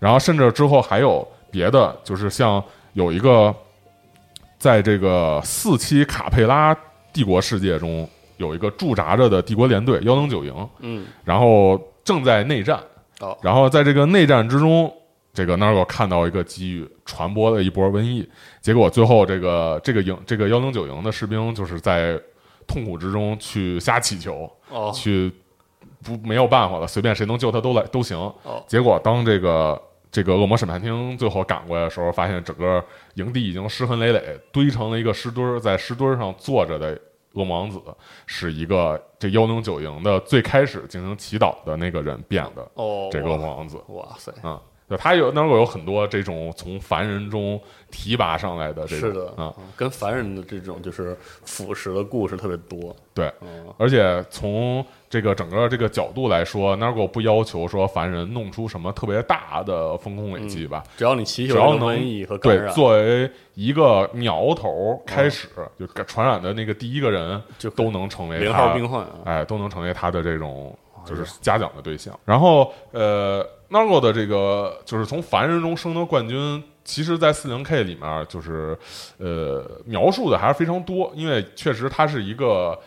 然后甚至之后还有别的，就是像有一个在这个四期卡佩拉帝国世界中有一个驻扎着的帝国联队幺零九营，嗯，然后正在内战，哦，然后在这个内战之中，这个 Nargo 看到一个机遇，传播了一波瘟疫，结果最后这个这个营这个幺零九营的士兵就是在痛苦之中去瞎祈求，哦，去不没有办法了，随便谁能救他都来都行。哦结果当这个这个恶魔审判厅最后赶过来的时候，发现整个营地已经尸痕累累，堆成了一个尸堆儿，在尸堆儿上坐着的恶魔王子是一个这幺零九营的最开始进行祈祷的那个人变的哦，这个恶魔王子。哇塞，啊，对，他有能够有很多这种从凡人中提拔上来的这种是的啊，，跟凡人的这种就是腐蚀的故事特别多，对，嗯，而且从这个整个这个角度来说，Nargo 不要求说凡人弄出什么特别大的丰功伟绩吧，只要你祈求只要能这个瘟疫和对，作为一个苗头开始，就传染的那个第一个人就都能成为零他号病患啊，哎，都能成为他的这种就是嘉奖的对象。然后呃，Nargo 的这个就是从凡人中升得冠军，其实，在四零 K 里面就是呃描述的还是非常多，因为确实它是一个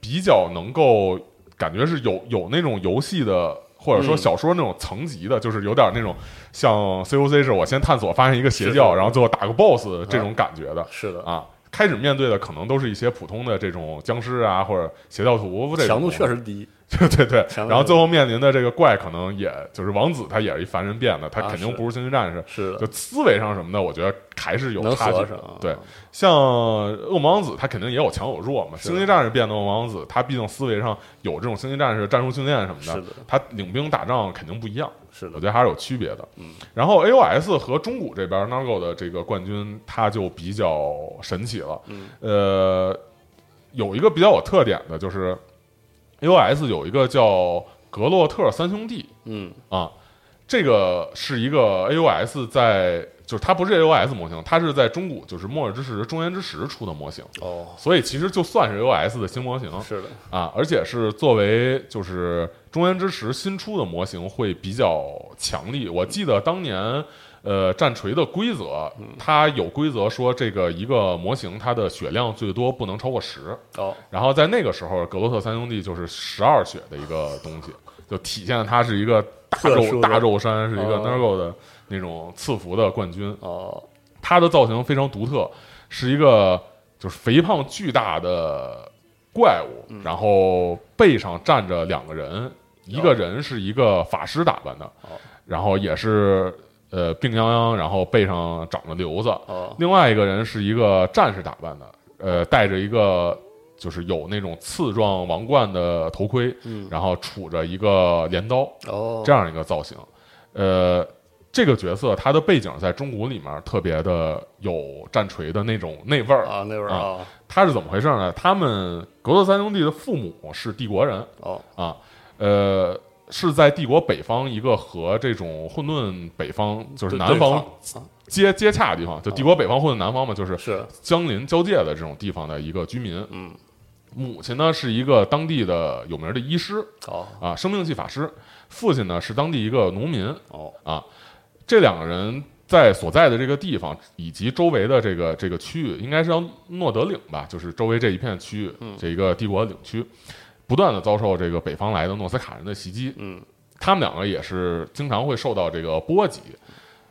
比较能够感觉是有有那种游戏的。或者说嗯小说那种层级的，就是有点那种像 COC 是我先探索发现一个邪教，然后最后打个 BOSS 这种感觉的。是的，啊，开始面对的可能都是一些普通的这种僵尸啊，或者邪教徒这种强度确实低，对对对，然后最后面临的这个怪，可能也就是王子，他也是一凡人变的，他肯定不是星际战士，是的就，思维上什么的，我觉得还是有差距对，像恶魔王子，他肯定也有强有弱嘛。星际战士变的恶魔王子，他毕竟思维上有这种星际战士战术训练什么的是的，他领兵打仗肯定不一样。是的，我觉得还是有区别的。嗯，然后 AOS 和中古这边 Nargo 的这个冠军，他就比较神奇了。嗯，呃，有一个比较有特点的就是 AOS 有一个叫格洛特三兄弟嗯啊，这个是一个 AOS 在就是它不是 AOS 模型，它是在中古就是末日之时、中原之时出的模型，哦，所以其实就算是 AOS 的新模型是的，啊，而且是作为就是中原之时新出的模型会比较强力。我记得当年。呃，战锤的规则，它有规则说，这个一个模型它的血量最多不能超过十。哦，然后在那个时候，格罗特三兄弟就是十二血的一个东西，就体现了他是一个大肉大肉山，是一个哦。Nergo 的那种赐福的冠军。哦，他的造型非常独特，是一个就是肥胖巨大的怪物，嗯。然后背上站着两个人，一个人是一个法师打扮的，哦。然后也是呃病殃殃，然后背上长着瘤子，哦，另外一个人是一个战士打扮的，呃，戴着一个就是有那种刺状王冠的头盔，嗯然后杵着一个镰刀，哦，这样一个造型。呃，这个角色他的背景在中古里面特别的有战锤的那种那味儿。啊，那味儿啊啊，他是怎么回事呢？他们格斗三兄弟的父母是帝国人哦，啊，呃。是在帝国北方一个和这种混沌北方就是南方接接洽的地方，就帝国北方混沌南方嘛，就是是，相邻交界的这种地方的一个居民。嗯，母亲呢是一个当地的有名的医师哦，啊，生命系法师；父亲呢是当地一个农民哦，啊。这两个人在所在的这个地方以及周围的这个这个区域，应该是叫诺德岭吧，就是周围这一片区域，嗯。这一个帝国的领区，不断的遭受这个北方来的诺斯卡人的袭击。嗯，他们两个也是经常会受到这个波及，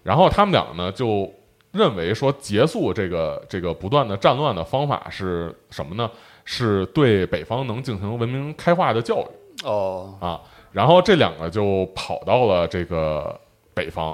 然后他们两个呢就认为说结束这个这个不断的战乱的方法是什么呢？是对北方能进行文明开化的教育哦，啊。然后这两个就跑到了这个北方，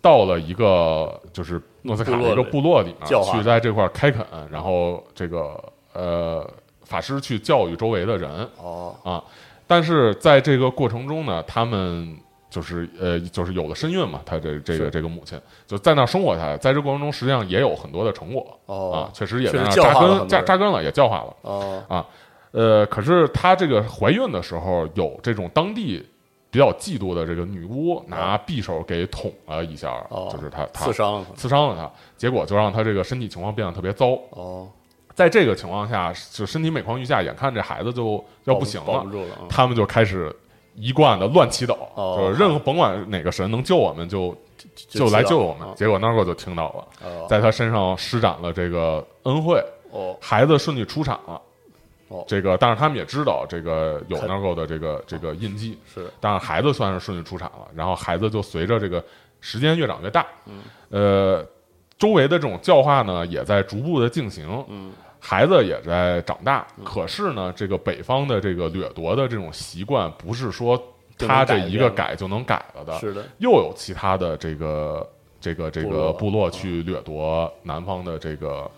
到了一个就是诺斯卡的一个部落里面去在这块儿开垦，然后这个呃法师去教育周围的人，哦，啊，但是在这个过程中呢，他们就是呃，就是有了身孕嘛，他这这个这个母亲就在那儿生活下来，在这过程中实际上也有很多的成果。哦。啊，确实也扎根扎扎根了，也教化了。哦，呃，可是她这个怀孕的时候，有这种当地比较嫉妒的这个女巫拿匕首给捅了一下，哦。就是她她刺伤了他，刺伤了她，结果就让她这个身体情况变得特别糟。哦，在这个情况下，就身体每况愈下，眼看这孩子就要不行了他们就开始一贯的乱祈祷，哦就是任何甭管哪个神能救我们就就来救我们。哦结果 Nargo 就听到了，哦。在他身上施展了这个恩惠，哦孩子顺利出产了。哦。这个，但是他们也知道这个有肯 Nargo 的这个这个印记，是。但是孩子算是顺利出产了，然后孩子就随着这个时间越长越大，呃，周围的这种教化呢也在逐步的进行，嗯，孩子也在长大，可是呢，这个北方的这个掠夺的这种习惯，不是说他这一个改就能改了的，是的，又有其他的这个这个这个部落去掠夺南方的这个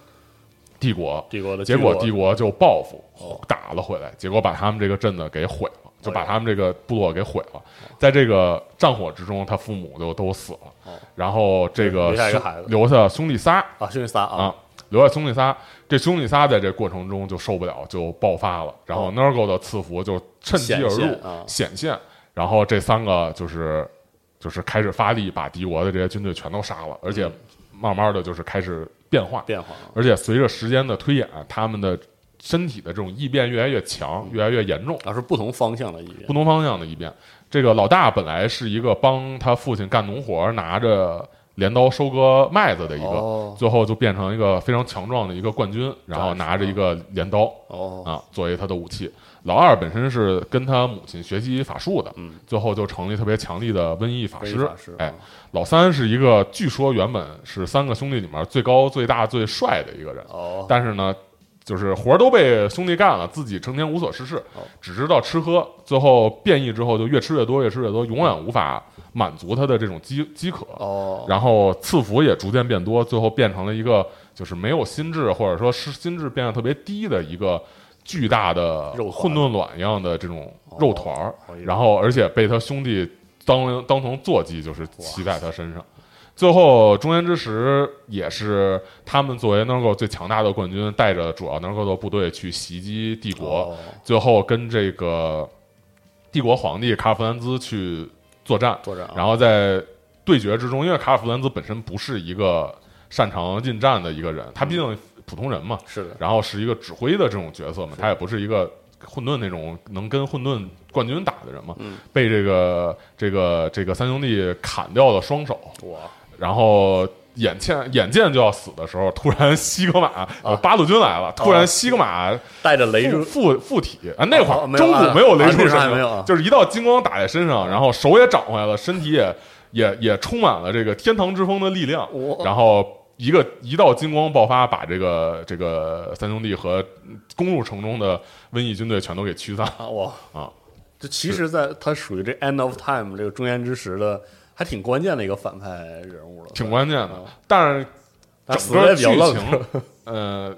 帝国，帝国的结果帝国就报复哦，打了回来，结果把他们这个镇子给毁了，就把他们这个部落给毁了。在这个战火之中，他父母就都死了。哦，然后这个留下兄孩子。留下兄弟仨。啊，兄弟仨啊。啊，留下兄弟仨。这兄弟仨在这过程中就受不了，就爆发了。然后哦 Nergo 的赐福就趁机而入显现然后这三个就是就是开始发力，把敌国的这些军队全都杀了，而且嗯慢慢的就是开始变化，变化，而且随着时间的推演，他们的身体的这种异变越来越强，越来越严重，啊是不同方向的异变不同方向的异变。这个老大本来是一个帮他父亲干农活，拿着镰刀收割麦子的一个，哦。最后就变成一个非常强壮的一个冠军，然后拿着一个镰刀哦。啊作为他的武器。老二本身是跟他母亲学习法术的，嗯，最后就成立特别强力的瘟疫法师。哎啊，老三是一个据说原本是三个兄弟里面最高、最大、最帅的一个人，哦。但是呢，就是活儿都被兄弟干了，自己成天无所事事哦，只知道吃喝，最后变异之后就越吃越多，越吃越多，永远无法满足他的这种饥饥渴。哦，然后赐福也逐渐变多，最后变成了一个就是没有心智，或者说是心智变得特别低的一个巨大的肉混沌卵一样的这种肉团儿哦，然后而且被他兄弟当当成坐骑，就是骑在他身上。最后中原之石也是他们作为 Nergal 最强大的冠军，带着主要 Nergal 的部队去袭击帝国，哦。最后跟这个帝国皇帝卡尔弗兰兹去作战，作战啊。然后在对决之中，因为卡尔弗兰兹本身不是一个擅长近战的一个人，他毕竟普通人嘛，是的，然后是一个指挥的这种角色嘛，他也不是一个混沌那种能跟混沌冠军打的人嘛，嗯。被这个这个这个三兄弟砍掉了双手，哇，然后眼见眼见就要死的时候，突然西格玛、啊。呃八路军来了，突然西格玛带着雷附，附附体。啊，那会哦儿中古没有雷啊那时候出身影还没有啊。就是一道金光打在身上，然后手也长回来了，身体也也也充满了这个天堂之风的力量，然后一个一道金光爆发，把这个这个三兄弟和攻入城中的瘟疫军队全都给驱散啊哇啊！这其实在它属于这 end of time 这个中间之时的，还挺关键的一个反派人物了，挺关键的啊。但是整个剧情，呃，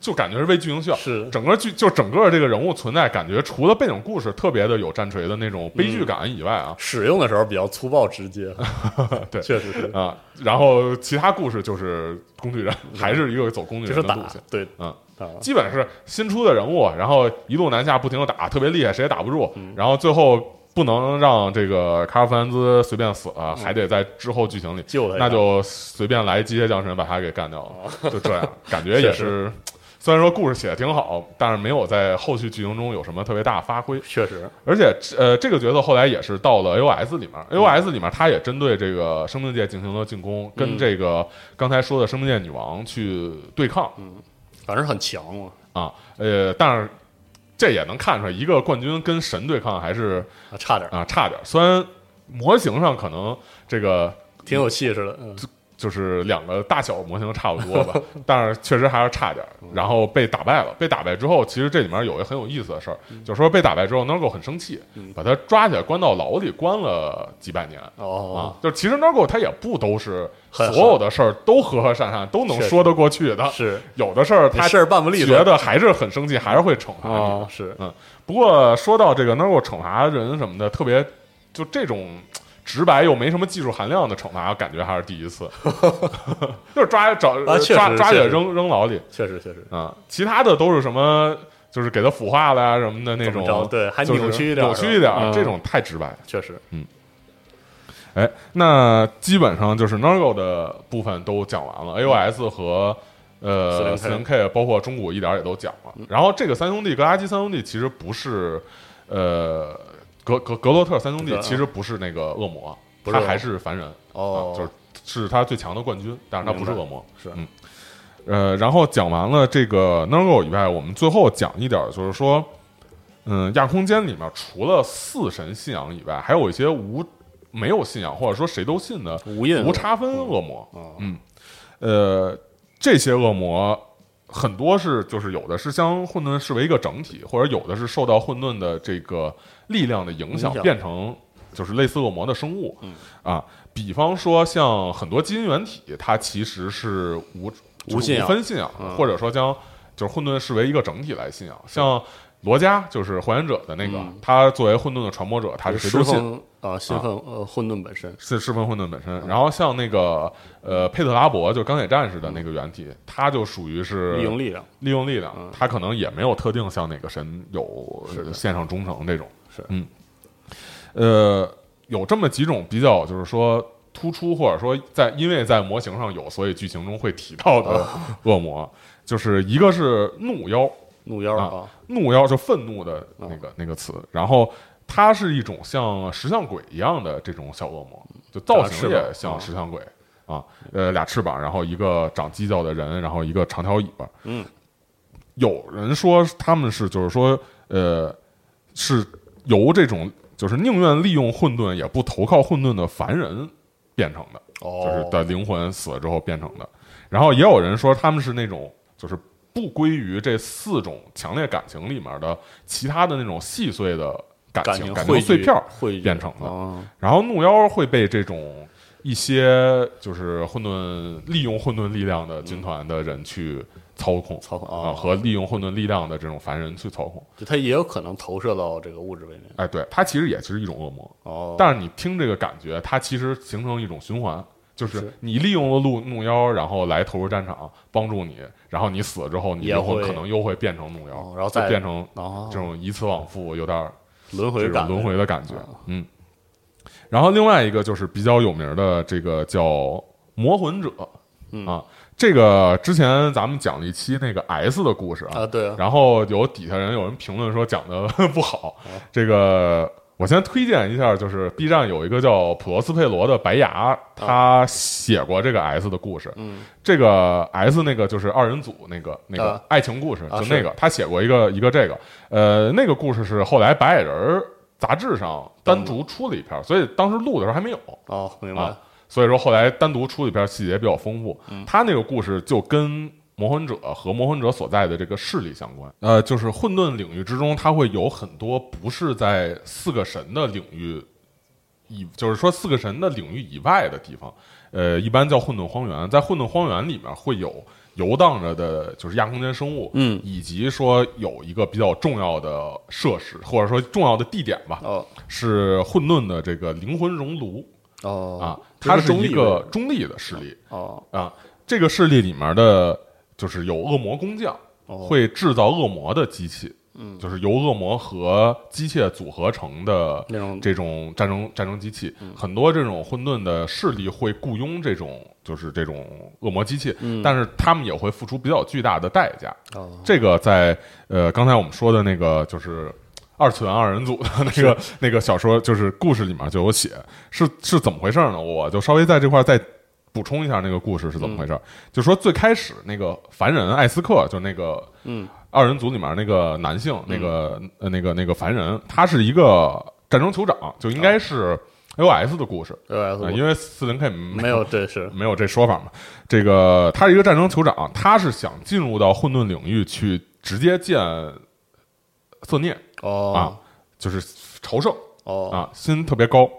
就感觉是为剧情需要。是整个剧就整个这个人物存在，感觉除了背景故事特别的有战锤的那种悲剧感以外啊，使用的时候比较粗暴直接，对确实是，啊，然后其他故事就是工具人，还是一个走工具就是打人的路线，，对，嗯。啊，基本是新出的人物，然后一路南下，不停的打，特别厉害，谁也打不住。嗯然后最后不能让这个卡尔弗兰兹随便死了，还得在之后剧情里，嗯救他那就随便来机械降神把他给干掉了，就这样，感觉也是。虽然说故事写的挺好，但是没有在后续剧情中有什么特别大发挥。确实，而且，呃，这个角色后来也是到了 AOS 里面，AOS 里面他也针对这个生命界进行了进攻，跟嗯这个刚才说的生命界女王去对抗。嗯。反正很强嘛，啊，呃，但是这也能看出来，一个冠军跟神对抗还是啊，差点儿，啊差点儿。虽然模型上可能这个挺有气势的，嗯，就是两个大小模型差不多吧，但是确实还是差点儿。然后被打败了，被打败之后，其实这里面有一个很有意思的事儿，就是说被打败之后 n a r g o 很生气，把他抓起来关到牢里，关了几百年。哦。啊，，就其实 n a r g o 他也不都是所有的事儿都和和善善，都能说得过去的。是。有的事儿他这事儿办不利觉得还是很生气，还是会惩罚你是。不过说到这个 Nergo 惩罚人什么的，特别就这种直白又没什么技术含量的惩罚，感觉还是第一次，就是抓找、啊抓抓起来扔扔牢里确实确实啊、其他的都是什么，就是给他腐化了呀什么的那种对，还扭曲一点儿，扭曲一点儿，嗯这种太直白。确实，嗯哎，那基本上就是 Nergo 的部分都讲完了，AOS 和呃 40K 四零 K 包括中古一点儿也都讲了。然后这个三兄弟格拉基三兄弟其实不是呃格格格洛特三兄弟其实不是那个恶魔，他还是凡人哦啊，就是是他最强的冠军，但是他不是恶魔。是嗯呃，然后讲完了这个 Nergo 以外，我们最后讲一点，就是说，嗯，亚空间里面除了四神信仰以外，还有一些无没有信仰或者说谁都信的无印无差分恶魔。啊，嗯，呃，这些恶魔很多是就是有的是将混沌视为一个整体，或者有的是受到混沌的这个力量的影响变成就是类似恶魔的生物。嗯。啊，比方说像很多基因原体，它其实是无无信仰。无分信仰，嗯。或者说将就是混沌视为一个整体来信仰，像。罗加就是还原者的那个，嗯。他作为混沌的传播者，他是谁侍都信，奉啊，兴奋呃混沌本身，是侍奉混沌本身。然后像那个呃佩特拉伯，就钢铁战士的那个原体，它就属于是利用力量，利用力量嗯，他可能也没有特定像哪个神有是的献上忠诚这种。是。嗯，呃，有这么几种比较，就是说突出，或者说在因为在模型上有，所以剧情中会提到的恶魔，就是一个是怒妖，怒妖啊啊，怒妖就愤怒的那个、那个词，然后它是一种像石像鬼一样的这种小恶魔，就造型也像石像鬼啊，呃，俩翅膀，然后一个长犄角的人，然后一个长条尾巴。嗯，有人说他们是就是说呃是由这种就是宁愿利用混沌也不投靠混沌的凡人变成的。哦，就是的灵魂死了之后变成的。然后也有人说他们是那种就是不归于这四种强烈感情里面的其他的那种细碎的感感情感情碎片儿汇聚变成的。啊，然后怒妖会被这种一些就是混沌利用混沌力量的军团的人去操控。操控啊，啊，和利用混沌力量的这种凡人去操控，就它也有可能投射到这个物质位面。哎，对，它其实也是一种恶魔，哦，但是你听这个感觉，它其实形成一种循环，就是是你利用了怒怒妖，然后来投入战场帮助你，然后你死了之后，你也灵魂会可能又会变成怒妖，哦然后再变成哦这种以此往复，有点儿轮回感轮回的感觉啊。嗯，然后另外一个就是比较有名的这个叫魔魂者嗯。啊，这个之前咱们讲了一期那个 S 的故事啊，啊，对啊，然后有底下人有人评论说讲的 不好，这个我先推荐一下，就是 B 站有一个叫普罗斯佩罗的白牙，他写过这个 S 的故事。嗯，这个 S 那个就是二人组那个那个啊爱情故事，啊就那个他写过一个一个这个，呃，那个故事是后来白矮人儿杂志上单独出了一篇，所以当时录的时候还没有。哦，明白啊，所以说后来单独出了一篇，细节比较丰富。嗯他那个故事就跟魔魂者和魔魂者所在的这个势力相关。呃，就是混沌领域之中，它会有很多不是在四个神的领域以，就是说四个神的领域以外的地方。呃，一般叫混沌荒原，在混沌荒原里面会有游荡着的，就是亚空间生物，嗯以及说有一个比较重要的设施，或者说重要的地点吧，哦是混沌的这个灵魂熔炉。哦啊，它是一个中立的势力哦啊。这个势力里面的，就是有恶魔工匠，哦。会制造恶魔的机器，嗯，就是由恶魔和机械组合成的那种。这种战争战争机器。嗯。很多这种混沌的势力会雇佣这种就是这种恶魔机器，嗯。但是他们也会付出比较巨大的代价。哦。这个在呃刚才我们说的那个就是二次元二人组的 那个那个小说，就是故事里面就有写，是是怎么回事呢？我就稍微在这块再补充一下那个故事是怎么回事。就说最开始那个凡人艾斯克，就那个嗯二人组里面那个男性，那个呃那个那个凡人，他是一个战争酋长，就应该是 AOS 的故事，，AOS 呃因为四零 K 没有这是 没有这说法嘛。这个他是一个战争酋长，他是想进入到混沌领域去直接见色涅，哦啊就是朝圣哦啊，心特别高。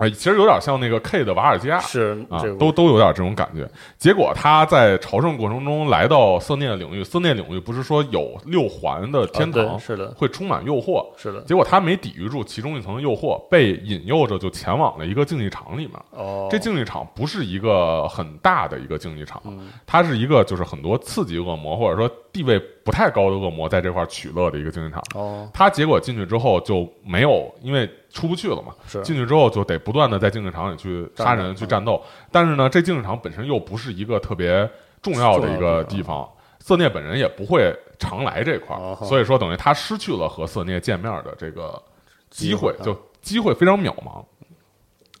哎，其实有点像那个 K 的瓦尔基亚，啊是这个，都都有点这种感觉。结果他在朝圣过程中来到色涅领域，色涅领域不是说有六环的天堂，是的会充满诱惑。是的结果他没抵御住其中一层诱惑，被引诱着就前往了一个竞技场里面。哦这竞技场不是一个很大的一个竞技场，嗯它是一个就是很多次级恶魔或者说地位不太高的恶魔在这块儿取乐的一个竞技场。哦他结果进去之后就没有，因为出不去了嘛，是。进去之后就得不断的在竞技场里去杀人、战去战斗。但是呢，这竞技场本身又不是一个特别重要的一个地方，色涅本人也不会常来这块儿，哦所以说等于他失去了和色涅见面的这个机会，就机会非常渺茫。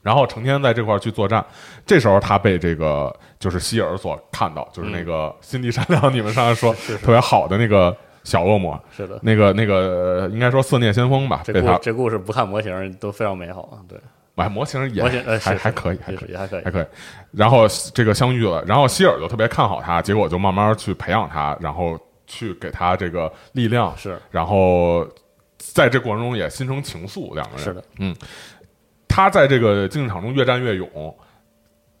然后成天在这块儿去作战，这时候他被这个就是希尔所看到，就是那个心地善良，你们上来说特别好的那个小恶魔，是的。那个那个呃应该说色涅先锋吧，这他这故事不看模型都非常美好啊，对，买模型也还还可以，还可以，还可以。还可以。然后这个相遇了，然后希尔就特别看好他，结果就慢慢去培养他，然后去给他这个力量，是。然后在这过程中也心生情愫，两个人。是的，嗯。他在这个竞技场中越战越勇，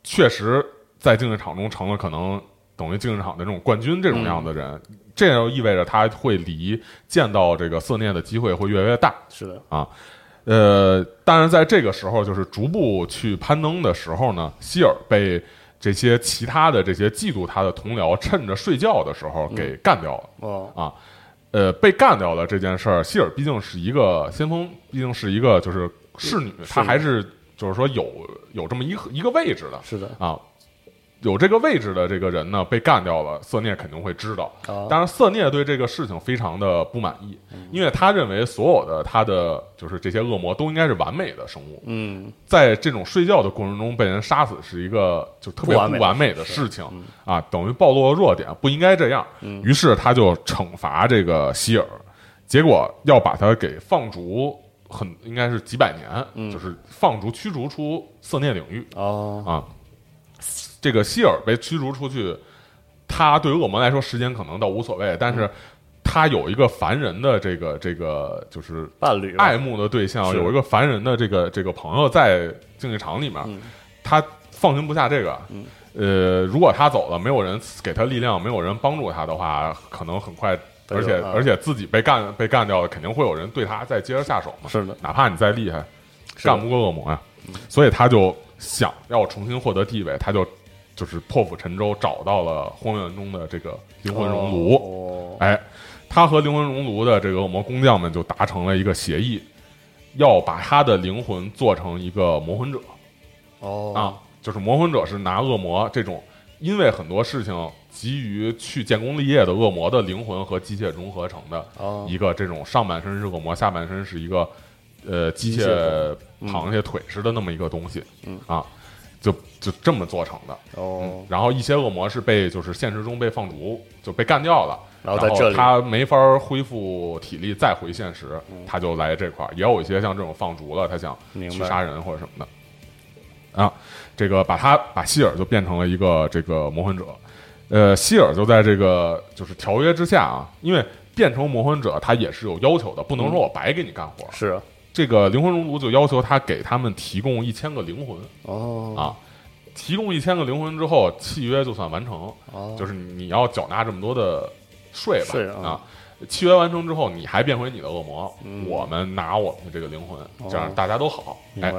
确实在竞技场中成了可能等于竞技场的这种冠军这种样的人，嗯这样就意味着他会离见到这个色涅的机会会越来越大。是的啊，呃，但是在这个时候，就是逐步去攀登的时候呢，希尔被这些其他的这些嫉妒他的同僚趁着睡觉的时候给干掉了。哦啊，呃，被干掉了这件事儿，希尔毕竟是一个先锋，毕竟是一个就是侍女，她还是就是说有有这么一个一个位置的是的，啊。有这个位置的这个人呢，被干掉了，色涅肯定会知道。啊当然，色涅对这个事情非常的不满意，因为他认为所有的他的就是这些恶魔都应该是完美的生物，嗯。在这种睡觉的过程中被人杀死是一个就特别不完美的事事情啊，等于暴露了弱点，不应该这样。于是他就惩罚这个希尔，结果要把他给放逐，很应该是几百年，就是放逐驱逐出色涅领域。哦。啊。这个希尔被驱逐出去，他对于恶魔来说时间可能倒无所谓，但是他有一个凡人的这个这个就是伴侣爱慕的对象，有一个凡人的这个这个朋友在竞技场里面，嗯他放心不下这个。呃，如果他走了，没有人给他力量，没有人帮助他的话，可能很快，而且啊而且自己被干被干掉了，肯定会有人对他再接着下手嘛。是的，哪怕你再厉害，干不过恶魔呀。所以他就想要重新获得地位，他就就是破釜沉舟，找到了荒原中的这个灵魂熔炉。哦，哎，他和灵魂熔炉的这个恶魔工匠们就达成了一个协议，要把他的灵魂做成一个魔魂者哦。啊，就是魔魂者是拿恶魔这种因为很多事情急于去建功立业的恶魔的灵魂和机械融合成的哦。一个这种上半身是恶魔，下半身是一个呃机械螃蟹腿似的那么一个东西，嗯。啊，就就这么做成的。哦嗯，然后一些恶魔是被就是现实中被放逐，就被干掉了。然后在这里他没法恢复体力再回现实，嗯他就来这块儿。也有一些像这种放逐了，他想去杀人或者什么的。啊，这个把他把希尔就变成了一个这个魔魂者。呃，希尔就在这个就是条约之下啊，因为变成魔魂者他也是有要求的，不能说我白给你干活。是这个灵魂熔炉就要求他给他们提供一千个灵魂。哦。啊，提供一千个灵魂之后，契约就算完成，哦。就是你要缴纳这么多的税吧。啊啊。契约完成之后，你还变回你的恶魔，嗯。我们拿我们的这个灵魂，这样哦大家都好。哎，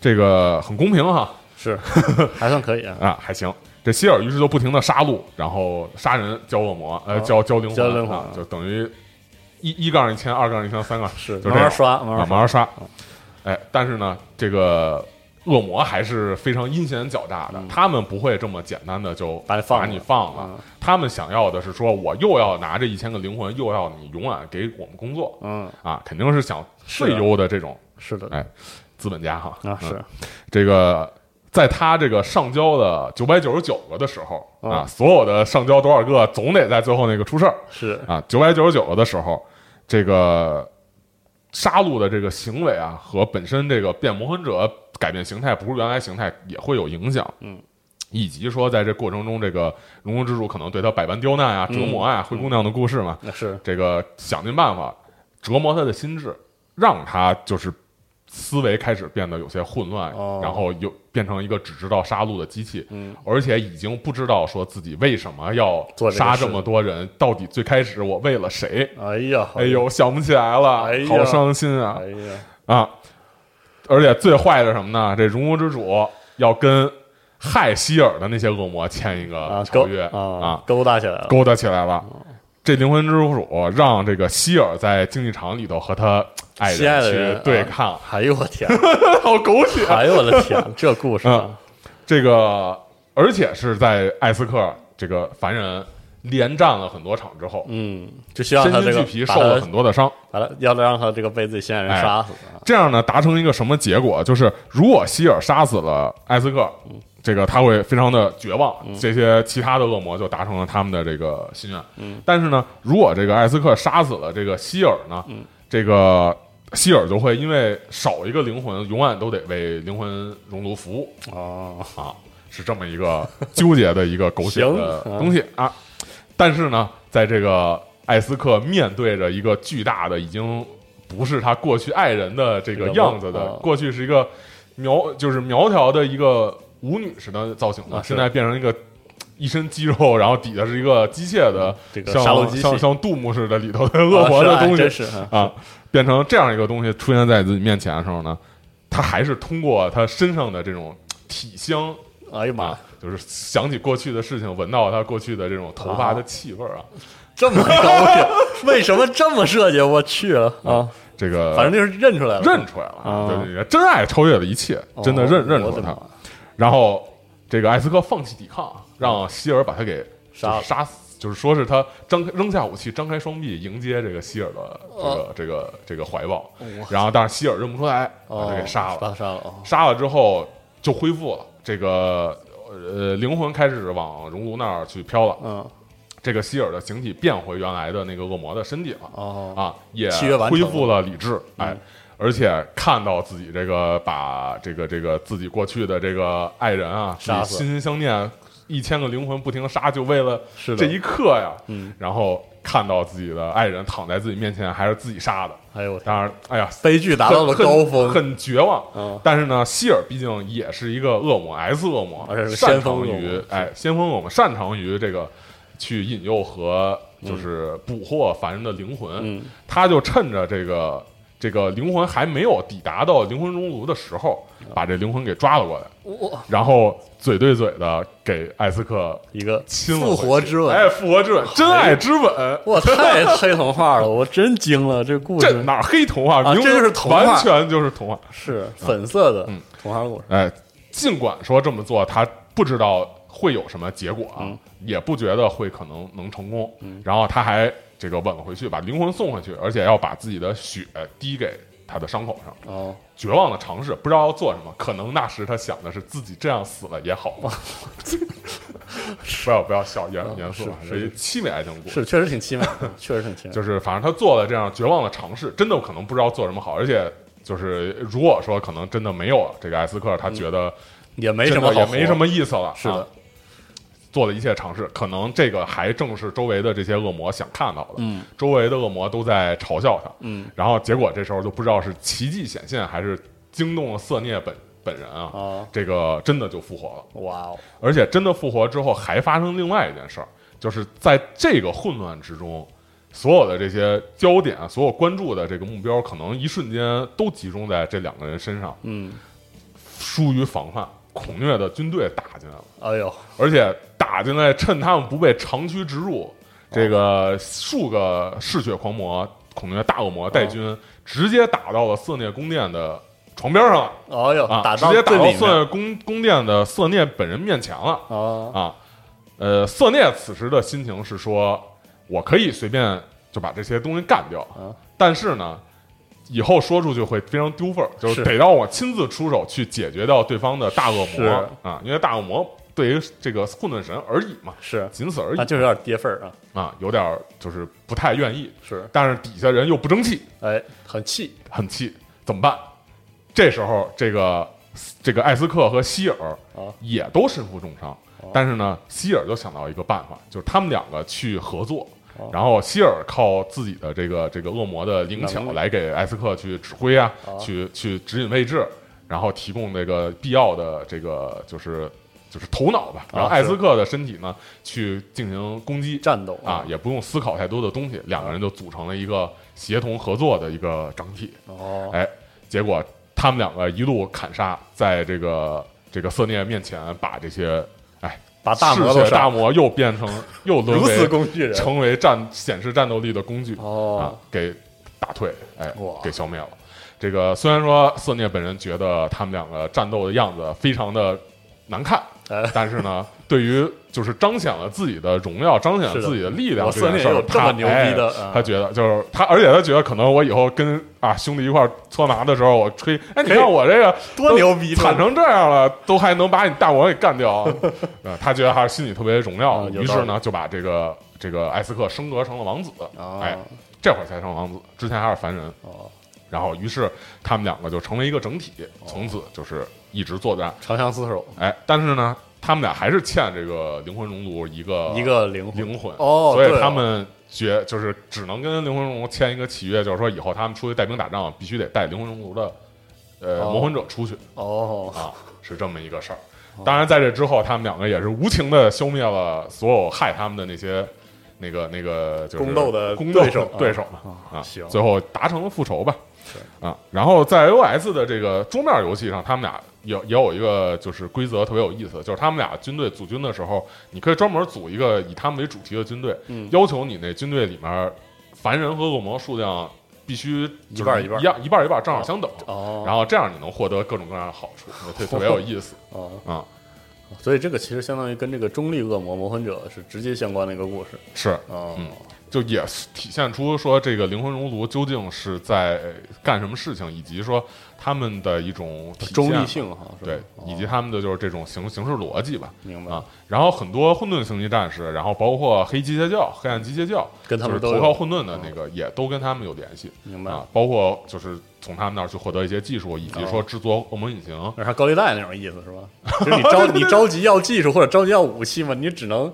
这个很公平哈。是 还算可以啊。啊，还行。这希尔于是就不停的杀戮，然后杀人、交恶魔，呃，哦。交交灵交灵魂啊，就等于一一杠一千，二杠一千，三杠是就这样慢慢刷慢啊，慢慢慢刷。哎，但是呢，这个恶魔还是非常阴险狡诈的，他们不会这么简单的就嗯把你放了你放了。嗯他们想要的是说，我又要拿这一千个灵魂，又要你永远给我们工作嗯啊，肯定是想是最优的这种是的哎资本家哈啊是嗯这个。在他这个上交的九百九十九个的时候啊，嗯所有的上交多少个，总得在最后那个出事儿。是。啊，九百九十九个的时候，这个杀戮的这个行为啊，和本身这个变魔魂者改变形态不是原来形态也会有影响。嗯，以及说在这过程中，这个荣荣之主可能对他百般刁难啊、折磨啊，灰姑娘的故事嘛，那是。这个想尽办法折磨他的心智，让他就是思维开始变得有些混乱，哦。然后又变成一个只知道杀戮的机器，嗯，而且已经不知道说自己为什么要杀这么多人，到底最开始我为了谁？哎呀。哎呦，想不起来了，哎呀。好伤心啊。哎呀。啊！而且最坏的什么呢？这荣国之主要跟害希尔的那些恶魔签一个条约。啊啊，勾搭起来了。勾搭起来了。这灵魂之主让这个希尔在竞技场里头和他爱的去人啊对抗，哎呦我天 好狗血！哎呦我的天这故事啊嗯这个而且是在艾斯克这个凡人连战了很多场之后，嗯就希望他这个心俱疲，把受了很多的伤。完了要让他这个被自己心爱人哎杀死啊这样呢，达成一个什么结果？就是如果希尔杀死了艾斯克，嗯这个他会非常的绝望，这些其他的恶魔就达成了他们的这个心愿。嗯但是呢，如果这个艾斯克杀死了这个希尔呢，嗯这个希尔就会因为少一个灵魂，永远都得为灵魂熔炉服务哦啊，是这么一个纠结的一个狗血的 东西啊。但是呢，在这个艾斯克面对着一个巨大的已经不是他过去爱人的这个样子的，啊过去是一个苗就是苗条的一个舞女似的造型的，啊现在变成一个一身肌肉，然后底下是一个机械的，这个像像像杜牧似的里头的 恶魔的东西。啊啊，变成这样一个东西出现在自己面前的时候呢，他还是通过他身上的这种体香哎呀妈。啊，就是想起过去的事情，闻到他过去的这种头发的气味啊，这么高兴，为什么这么设计？我去了啊！这个反正就是认出来了，认出来了啊。对对对，真爱超越了一切，真的认哦认出了。他。然后这个艾斯克放弃抵抗，让希尔把他给杀杀死，就是说是他张开扔下武器，张开双臂迎接这个希尔的这个、哦这个这个怀抱。然后但是希尔认不出来，把他给杀了。杀了哦杀了之后就恢复了，这个呃灵魂开始往熔炉那儿去飘了。嗯这个希尔的形体变回原来的那个恶魔的身体了。哦啊，也恢复了理智，哎嗯，而且看到自己这个把这个这个自己过去的这个爱人啊，杀死。心心相念，一千个灵魂不停的杀，就为了这一刻呀，嗯，然后看到自己的爱人躺在自己面前，还是自己杀的，哎呦我当然，哎呀，悲剧达到了高峰，很很绝望。嗯。但是呢，希尔毕竟也是一个恶魔，S 恶魔而且，是擅先锋于哎先锋恶魔，擅长于这个去引诱和就是捕获凡人的灵魂。嗯。他就趁着这个这个灵魂还没有抵达到灵魂熔炉的时候，把这灵魂给抓了过来，然后嘴对嘴的给艾斯克一个亲了复活之吻，哎，复活之吻，真爱之吻。哇，太黑童话了，我真惊了，这故事。这哪儿黑童话？明明啊这就是童话。完全就是童话。是粉色的嗯。童话故事，哎，尽管说这么做，他不知道会有什么结果啊，嗯。也不觉得会可能能成功。然后他还这个吻回去，把灵魂送回去，而且要把自己的血滴给他的伤口上。哦，绝望的尝试，不知道要做什么。可能那时他想的是自己这样死了也好吧。不要不要笑，严严肃啊，是是一凄美爱情故事。是确实挺凄美，确实挺凄美，就是反正他做了这样绝望的尝试，真的可能不知道做什么好，而且就是如果说可能真的没有这个艾斯克，他觉得也没什么好也没什么意思了。是的啊做的一切尝试，可能这个还正是周围的这些恶魔想看到的。嗯，周围的恶魔都在嘲笑他。嗯，然后结果这时候就不知道是奇迹显现，还是惊动了色涅本本人啊。啊，这个真的就复活了，哇哦，而且真的复活之后，还发生另外一件事儿，就是在这个混乱之中，所有的这些焦点，所有关注的这个目标，可能一瞬间都集中在这两个人身上，嗯，疏于防范，孔虐的军队打进来了，哎呦，而且打进来，趁他们不备，长驱直入，这个数个嗜血狂魔、孔虐大恶魔带军，直接打到了色涅宫殿的床边上了。哎呦，啊，打到直接打到最里面色涅宫宫殿的色涅本人面前了啊，啊！呃，色涅此时的心情是说，我可以随便就把这些东西干掉，啊但是呢，以后说出去会非常丢份儿，就是。是得让我亲自出手去解决掉对方的大恶魔啊，因为大恶魔对于这个混沌神而已嘛，是。仅此而已。啊，就是有点跌份儿啊，啊，有点儿就是不太愿意，是，但是底下人又不争气，哎，很气，很气，怎么办？这时候，这个这个艾斯克和希尔啊。也都身负重伤，但是呢，希尔就想到一个办法，就是他们两个去合作，哦然后希尔靠自己的这个这个恶魔的灵巧来给艾斯克去指挥啊，哦。去去指引位置，然后提供这个必要的这个就是就是头脑吧，然后艾斯克的身体呢去进行攻击。战斗。啊，，也不用思考太多的东西，两个人就组成了一个协同合作的一个整体。哦，哎，结果他们两个一路砍杀，在这个这个色涅面前，把这些哎把大魔大魔又变成又沦为工具人，成为战显示战斗力的工具啊哦，，给打退，哎，给消灭了。这个虽然说色涅本人觉得他们两个战斗的样子非常的难看，哎，但是呢，对于就是彰显了自己的荣耀，彰显了自己的力量我这件事儿，他牛逼的哎啊他觉得就是他，而且他觉得可能我以后跟啊兄弟一块搓麻的时候，我吹，哎，你看我这个 多牛逼，惨成这样了，都还能把你大王给干掉他觉得还是心里特别荣耀于是呢，就把这个这个艾斯克升格成了王子，啊，哎，这会儿才成王子，之前还是凡人。哦，然后，于是他们两个就成为一个整体，从此就是一直作战。长相厮守，哎，但是呢，他们俩还是欠这个灵魂熔炉一个一个灵魂，灵魂。哦所以他们决就是只能跟灵魂熔炉签一个契约，就是说以后他们出去带兵打仗，必须得带灵魂熔炉的呃哦。谋魂者出去。哦，啊，是这么一个事儿。当然，在这之后，他们两个也是无情的消灭了所有害他们的那些那个那个就是宫斗的宫斗对手对手啊，啊行。最后达成了复仇吧。啊，然后在 iOS 的这个桌面游戏上，他们俩有也有一个就是规则特别有意思，就是他们俩军队组军的时候，你可以专门组一个以他们为主题的军队，嗯要求你那军队里面凡人和恶魔数量必须一半儿一半儿一样一半儿一半儿正好相等，哦，然后这样你能获得各种各样的好处，特特别有意思 哦，啊。所以这个其实相当于跟这个中立恶魔魔魂者是直接相关的一个故事，是，就也是体现出说这个灵魂熔炉究竟是在干什么事情，以及说他们的一种中立性哈，对，哦以及他们的就是这种形形式逻辑吧。明白啊，然后很多混沌星际战士，然后包括黑机械教、黑暗机械教，跟他们投靠混沌的那个，也都跟他们有联系明白啊。包括就是从他们那儿去获得一些技术，以及说制作恶魔引擎。有点像高利贷那种意思是吧？就是你着 你着急要技术或者着急要武器嘛，你只能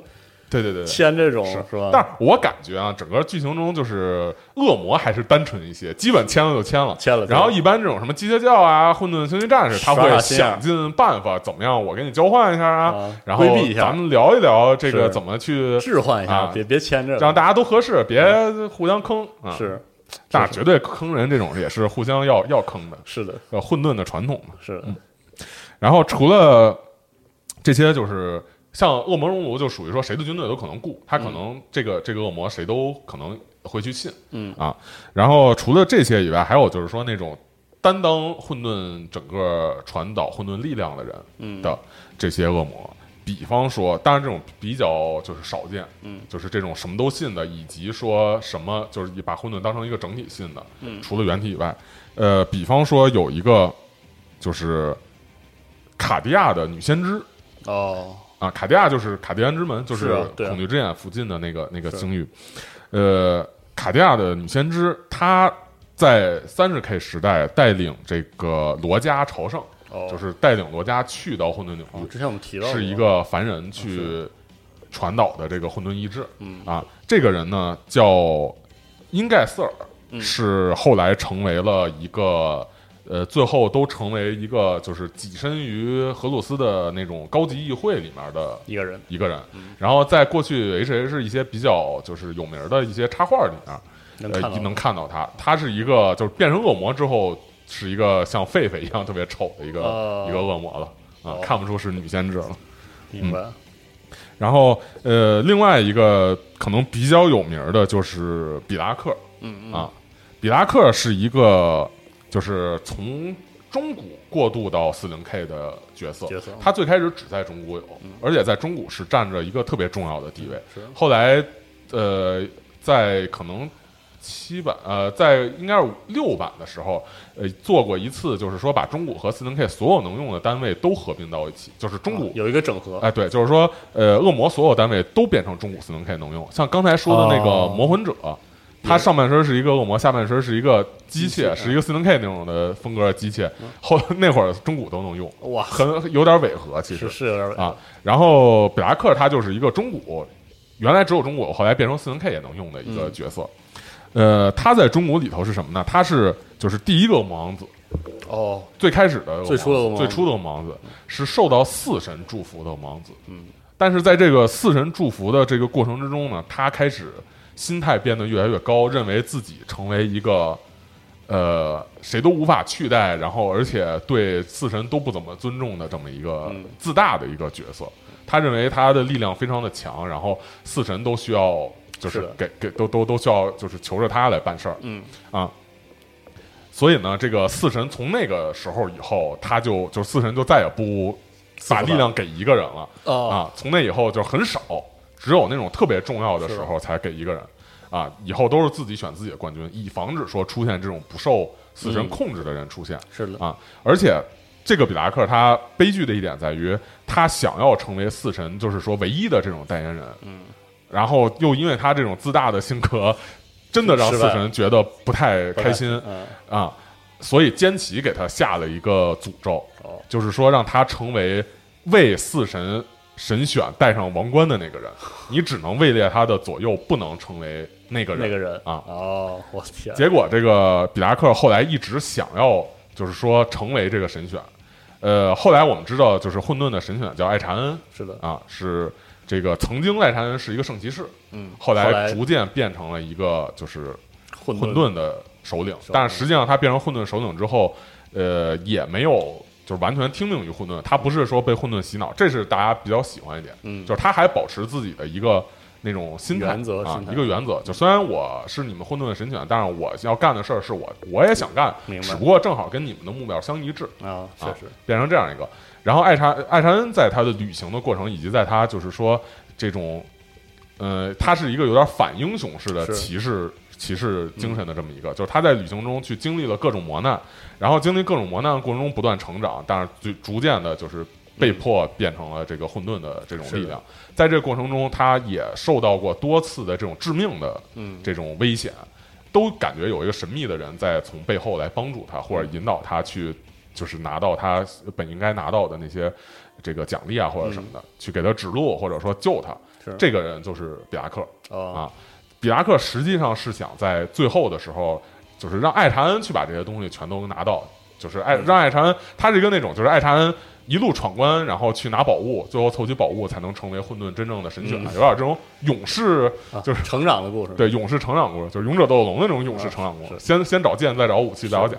对对对对。签这种是吧？但是我感觉啊，整个剧情中就是恶魔还是单纯一些，基本签了就签了，签了然后一般这种什么机械教啊、混沌星际战士，他会想尽办法怎么样，我给你交换一下啊，啊然后咱们聊一聊这个怎么去置换一下，啊别别签这个，让大家都合适，别互相坑。啊。是。那绝对坑人这种也是互相要要坑的，是的，呃，混沌的传统嘛。是的，然后除了这些，就是像恶魔熔炉，就属于说谁的军队都可能雇，他可能这个、这个恶魔谁都可能会去信，嗯。啊。然后除了这些以外，还有就是说那种担当混沌整个传导混沌力量的人嗯。的这些恶魔。比方说，当然这种比较就是少见，嗯，就是这种什么都信的，以及说什么就是把混沌当成一个整体信的，嗯。除了原体以外，呃，比方说有一个就是卡地亚的女先知哦，啊，卡地亚就是卡地安之门，就是恐惧之眼附近的那个那个星域，呃，卡地亚的女先知，她在三十 K 时代带领这个罗家朝圣，哦，就是带领罗家去到混沌领域，哦之前我们提到是一个凡人去传导的这个混沌意志。嗯。啊，这个人呢叫因盖瑟尔，嗯。是后来成为了一个呃，最后都成为一个就是跻身于荷鲁斯的那种高级议会里面的一个人，一个人。嗯。然后在过去 H H 一些比较就是有名的一些插画里面，呃，能看到他，他是一个就是变成恶魔之后是一个像狒狒一样特别丑的一个、哦。一个恶魔了。啊，哦。看不出是女先知了。明白，然后呃，另外一个可能比较有名的就是比拉克。嗯嗯。啊，比拉克是一个就是从中古过渡到四零 K 的角色，角色。他最开始只在中古有，而且在中古是占着一个特别重要的地位。是。后来呃，在可能七版呃，在应该是六版的时候，呃，做过一次，就是说把中古和四零 K 所有能用的单位都合并到一起，就是中古有一个整合，哎，对，就是说，呃，恶魔所有单位都变成中古四零 K 能用。像刚才说的那个哦。魔魂者，它上半身是一个恶魔，下半身是一个机机械，是一个四零 K 那种的风格的机械。后那会儿中古都能用，哇，很有点违和，其实是是有点啊。然后比达克他就是一个中古，原来只有中古，后来变成四零 K 也能用的一个嗯角色。呃，他在中古里头是什么呢？他是就是第一个恶魔王子，哦，最开始的最初的王子最初的王子是受到四神祝福的王子。嗯，但是在这个四神祝福的这个过程之中呢，他开始心态变得越来越高，认为自己成为一个呃谁都无法取代，然后而且对四神都不怎么尊重的这么一个嗯自大的一个角色。他认为他的力量非常的强，然后四神都需要就是给给都都都需要就是求着他来办事儿。嗯啊。所以呢，这个四神从那个时候以后，他就就四神就再也不把力量给一个人了哦啊。从那以后就很少，只有那种特别重要的时候才给一个人。啊。以后都是自己选自己的冠军，以防止说出现这种不受死神嗯。控制的人出现。是的，啊，而且这个比达克他悲剧的一点在于，他想要成为四神，就是说唯一的这种代言人，嗯，然后又因为他这种自大的性格，真的让四神觉得不太开心。嗯。啊，所以坚奇给他下了一个诅咒，哦。就是说让他成为为四神神选戴上王冠的那个人，你只能位列他的左右，不能成为那个人。那个人。啊，哦，我天，结果这个比达克后来一直想要，就是说成为这个神选。呃，后来我们知道，就是混沌的神选叫艾查恩。是的，啊，是这个曾经艾查恩是一个圣骑士，嗯，后后来逐渐变成了一个就是混混沌的首领。首领。但是实际上他变成混沌首领之后，呃，也没有就是完全听命于混沌，他不是说被混沌洗脑，这是大家比较喜欢一点，嗯。就是他还保持自己的一个那种心态啊一个原则。就虽然我是你们混沌的神犬，但是我要干的事儿是我我也想干明，白。只不过正好跟你们的目标相一致，啊，确啊实，变成这样一个。然后艾查艾查恩在他的旅行的过程，以及在他就是说这种，呃，他是一个有点反英雄式的骑士骑士精神的这么一个，就是他在旅行中去经历了各种磨难，然后经历各种磨难的过程中不断成长，但是最逐渐的就是被迫变成了这个混沌的这种力量。在这个过程中，他也受到过多次的这种致命的嗯，这种危险，都感觉有一个神秘的人在从背后来帮助他，或者引导他去，就是拿到他本应该拿到的那些这个奖励啊，或者什么的，去给他指路，或者说救他。这个人就是比达克哦，啊。比拉克实际上是想在最后的时候，就是让艾查恩去把这些东西全都拿到，就是艾让艾查恩，他是一个那种就是艾查恩一路闯关，然后去拿宝物，最后凑齐宝物才能成为混沌真正的神选，有点这种勇士就是成长的故事。对，勇士成长故事，就是勇者斗恶龙的那种勇士成长故事。先先找剑，再找武器，再找甲，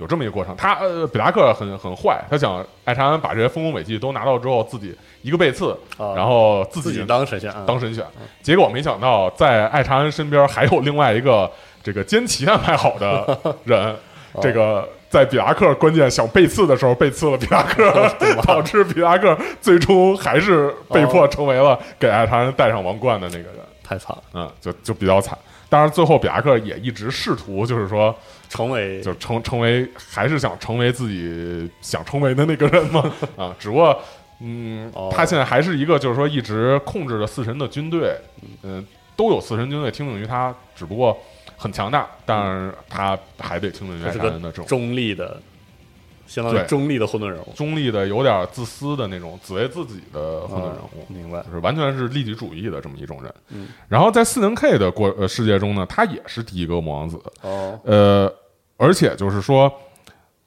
有这么一个过程。他呃，比达克很很坏，他想艾查恩把这些丰功伟绩都拿到之后，自己一个背刺，然后自己当神选，当神选。结果没想到，在艾查恩身边还有另外一个这个奸奇安排好的人，这个。在比达克关键想背刺的时候背刺了比达克，导致比达克最终还是被迫成为了给艾查恩戴上王冠的那个人，太惨了，嗯，就就比较惨。当然，最后比亚克也一直试图，就是说成为，就成成为，还是想成为自己想成为的那个人嘛，啊，只不过，嗯，他现在还是一个，就是说一直控制着四神的军队，嗯，都有四神军队听命于他，只不过。很强大，但是他还得听命于他人的这种中立的，相当于中立的混沌人物，中立的有点自私的那种，只为自己的混沌人物，明白？就是完全是利己主义的这么一种人。嗯，然后在四零 K 的过呃世界中呢，他也是第一个魔王子哦，呃，而且就是说，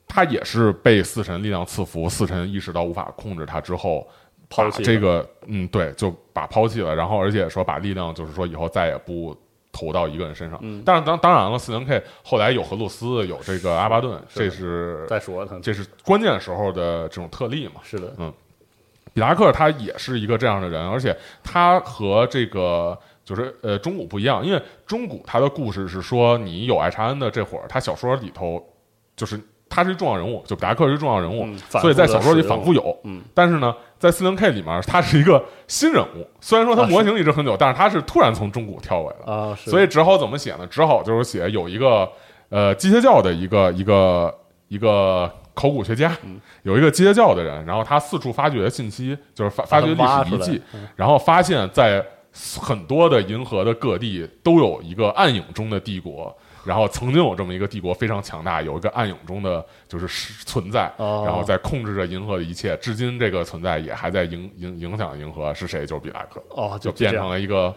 他也是被四神力量赐福，四神意识到无法控制他之后，抛弃这个，嗯，对，就把抛弃了，然后而且说把力量就是说以后再也不。投到一个人身上，但是当当然了，四零 K 后来有荷鲁斯，有这个阿巴顿，这是再说他，这是关键时候的这种特例嘛？是的，嗯，比达克他也是一个这样的人，而且他和这个就是呃中古不一样，因为中古他的故事是说你有爱查恩的这会儿，他小说里头就是他是一重要人物，就比达克是重要人物，所以在小说里反复有，嗯，但是呢。在四零 K 里面，他是一个新人物。虽然说他模型一直很久，但是他是突然从中古跳过来的啊，所以只好怎么写呢？只好就是写有一个呃机械教的一个一个一个考古学家，有一个机械教的人，然后他四处发掘信息，就是发发掘历史遗迹，然后发现，在很多的银河的各地都有一个暗影中的帝国。然后曾经有这么一个帝国非常强大，有一个暗影中的就是存在，然后在控制着银河的一切。至今这个存在也还在影影影响银河，是谁？就是比拉克。哦，就变成了一个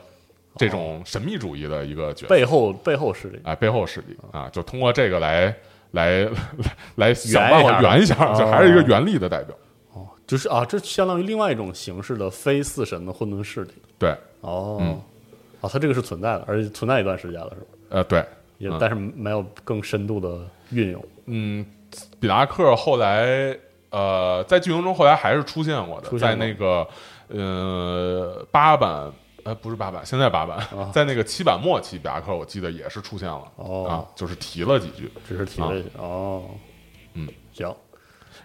这种神秘主义的一个角色，背后背后势力，哎，背后势力啊，就通过这个来来来想办法圆一下，就还是一个原力的代表。哦，就是啊，这相当于另外一种形式的非四神的混沌势力。对，哦，哦，它这个是存在的，而且存在一段时间了，是吧？呃，对。也但是没有更深度的运用。嗯，比达克后来呃在剧情中后来还是出现过的，在那个呃八版呃不是八版，现在八版，在那个七版末期，比达克我记得也是出现了啊，就是提了几句，只是提了哦，嗯，行。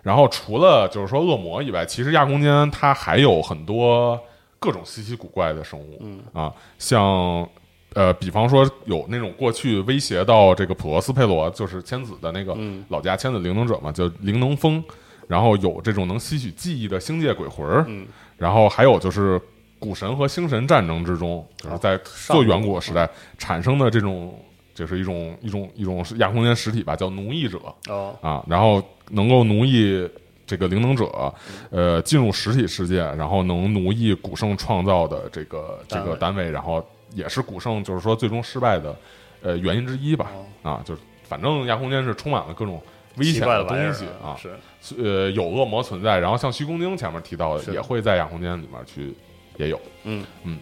然后除了就是说恶魔以外，其实亚空间它还有很多各种稀奇古怪的生物，嗯啊，像。呃，比方说有那种过去威胁到这个普罗斯佩罗，就是千子的那个老家千子灵能者嘛，叫灵能风，然后有这种能吸取记忆的星界鬼魂嗯，然后还有就是古神和星神战争之中，就是在做远古时代产生的这种，就是一种一种一种亚空间实体吧，叫奴役者哦啊，然后能够奴役这个灵能者，呃，进入实体世界，然后能奴役古圣创造的这个这个单位，然后。也是古圣就是说最终失败的，呃原因之一吧。啊，就是反正亚空间是充满了各种危险的东西啊，是。呃有恶魔存在，然后像虚空晶前面提到的，也会在亚空间里面去也有，嗯。嗯，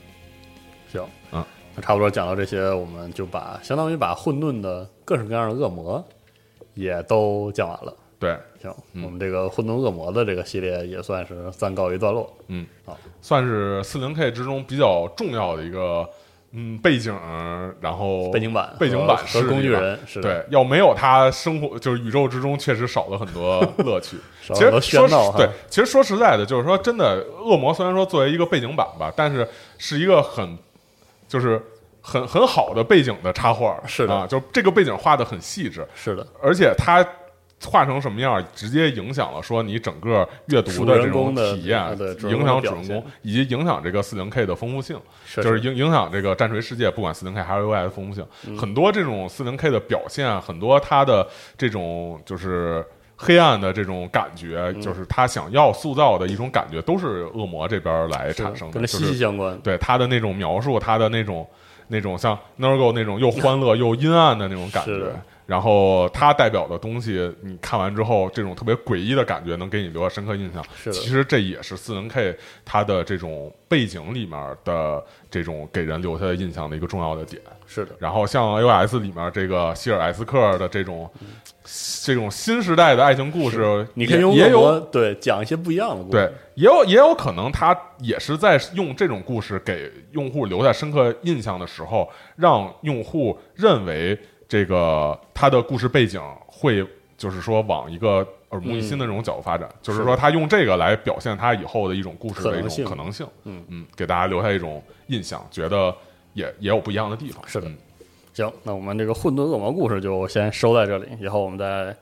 行，嗯，那差不多讲到这些，我们就把相当于把混沌的各式各样的恶魔也都讲完了。对，行，我们这个混沌恶魔的这个系列也算是暂告一段落。嗯，好，算是四零 K 之中比较重要的一个。嗯，背景，然后背景板，背景板和工具人，是对，要没有他，生活就是宇宙之中确实少了很多乐趣。其实说对，其实说实在的，就是说真的，恶魔虽然说作为一个背景板吧，但是是一个很，就是很很好的背景的插画，是的，就这个背景画的很细致，是的，而且它。画成什么样，直接影响了说你整个阅读的这种体验，影响主人公，以及影响这个四零 K 的丰富性，就是影影响这个战锤世界，不管四零 K 还是 UI 的丰富性，很多这种四零 K 的表现，很多它的这种就是黑暗的这种感觉，就是他想要塑造的一种感觉，都是恶魔这边来产生的，跟息息相关。对他的那种描述，他的那种那种像 Nergo 那种又欢乐 又阴暗的那种感觉。然后它代表的东西，你看完之后，这种特别诡异的感觉能给你留下深刻印象。是的其实这也是四零 K 它的这种背景里面的这种给人留下的印象的一个重要的点。是的，然后像 AOS 里面这个希尔艾斯克的这种这种新时代的爱情故事，你可以用也也有对讲一些不一样的故事，对，也有也有可能他也是在用这种故事给用户留下深刻印象的时候，让用户认为这个他的故事背景会就是说往一个耳目一新的这种角度发展，就是说他用这个来表现他以后的一种故事的一种可能性，嗯嗯，给大家留下一种印象，觉得也也有不一样的地方。是的。嗯。行，那我们这个混沌恶魔故事就先收在这里，以后我们再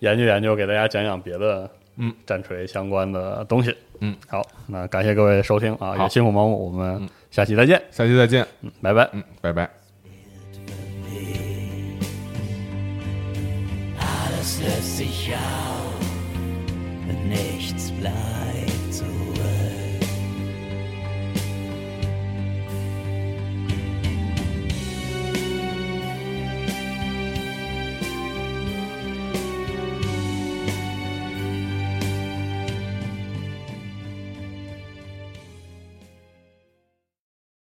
研究研究，给大家讲讲别的嗯。战锤相关的东西。嗯，好，那感谢各位收听啊，也辛苦毛姆，我们下期再见，下期再见，嗯，拜拜。嗯，拜拜。Löst sich und nichts bleibt.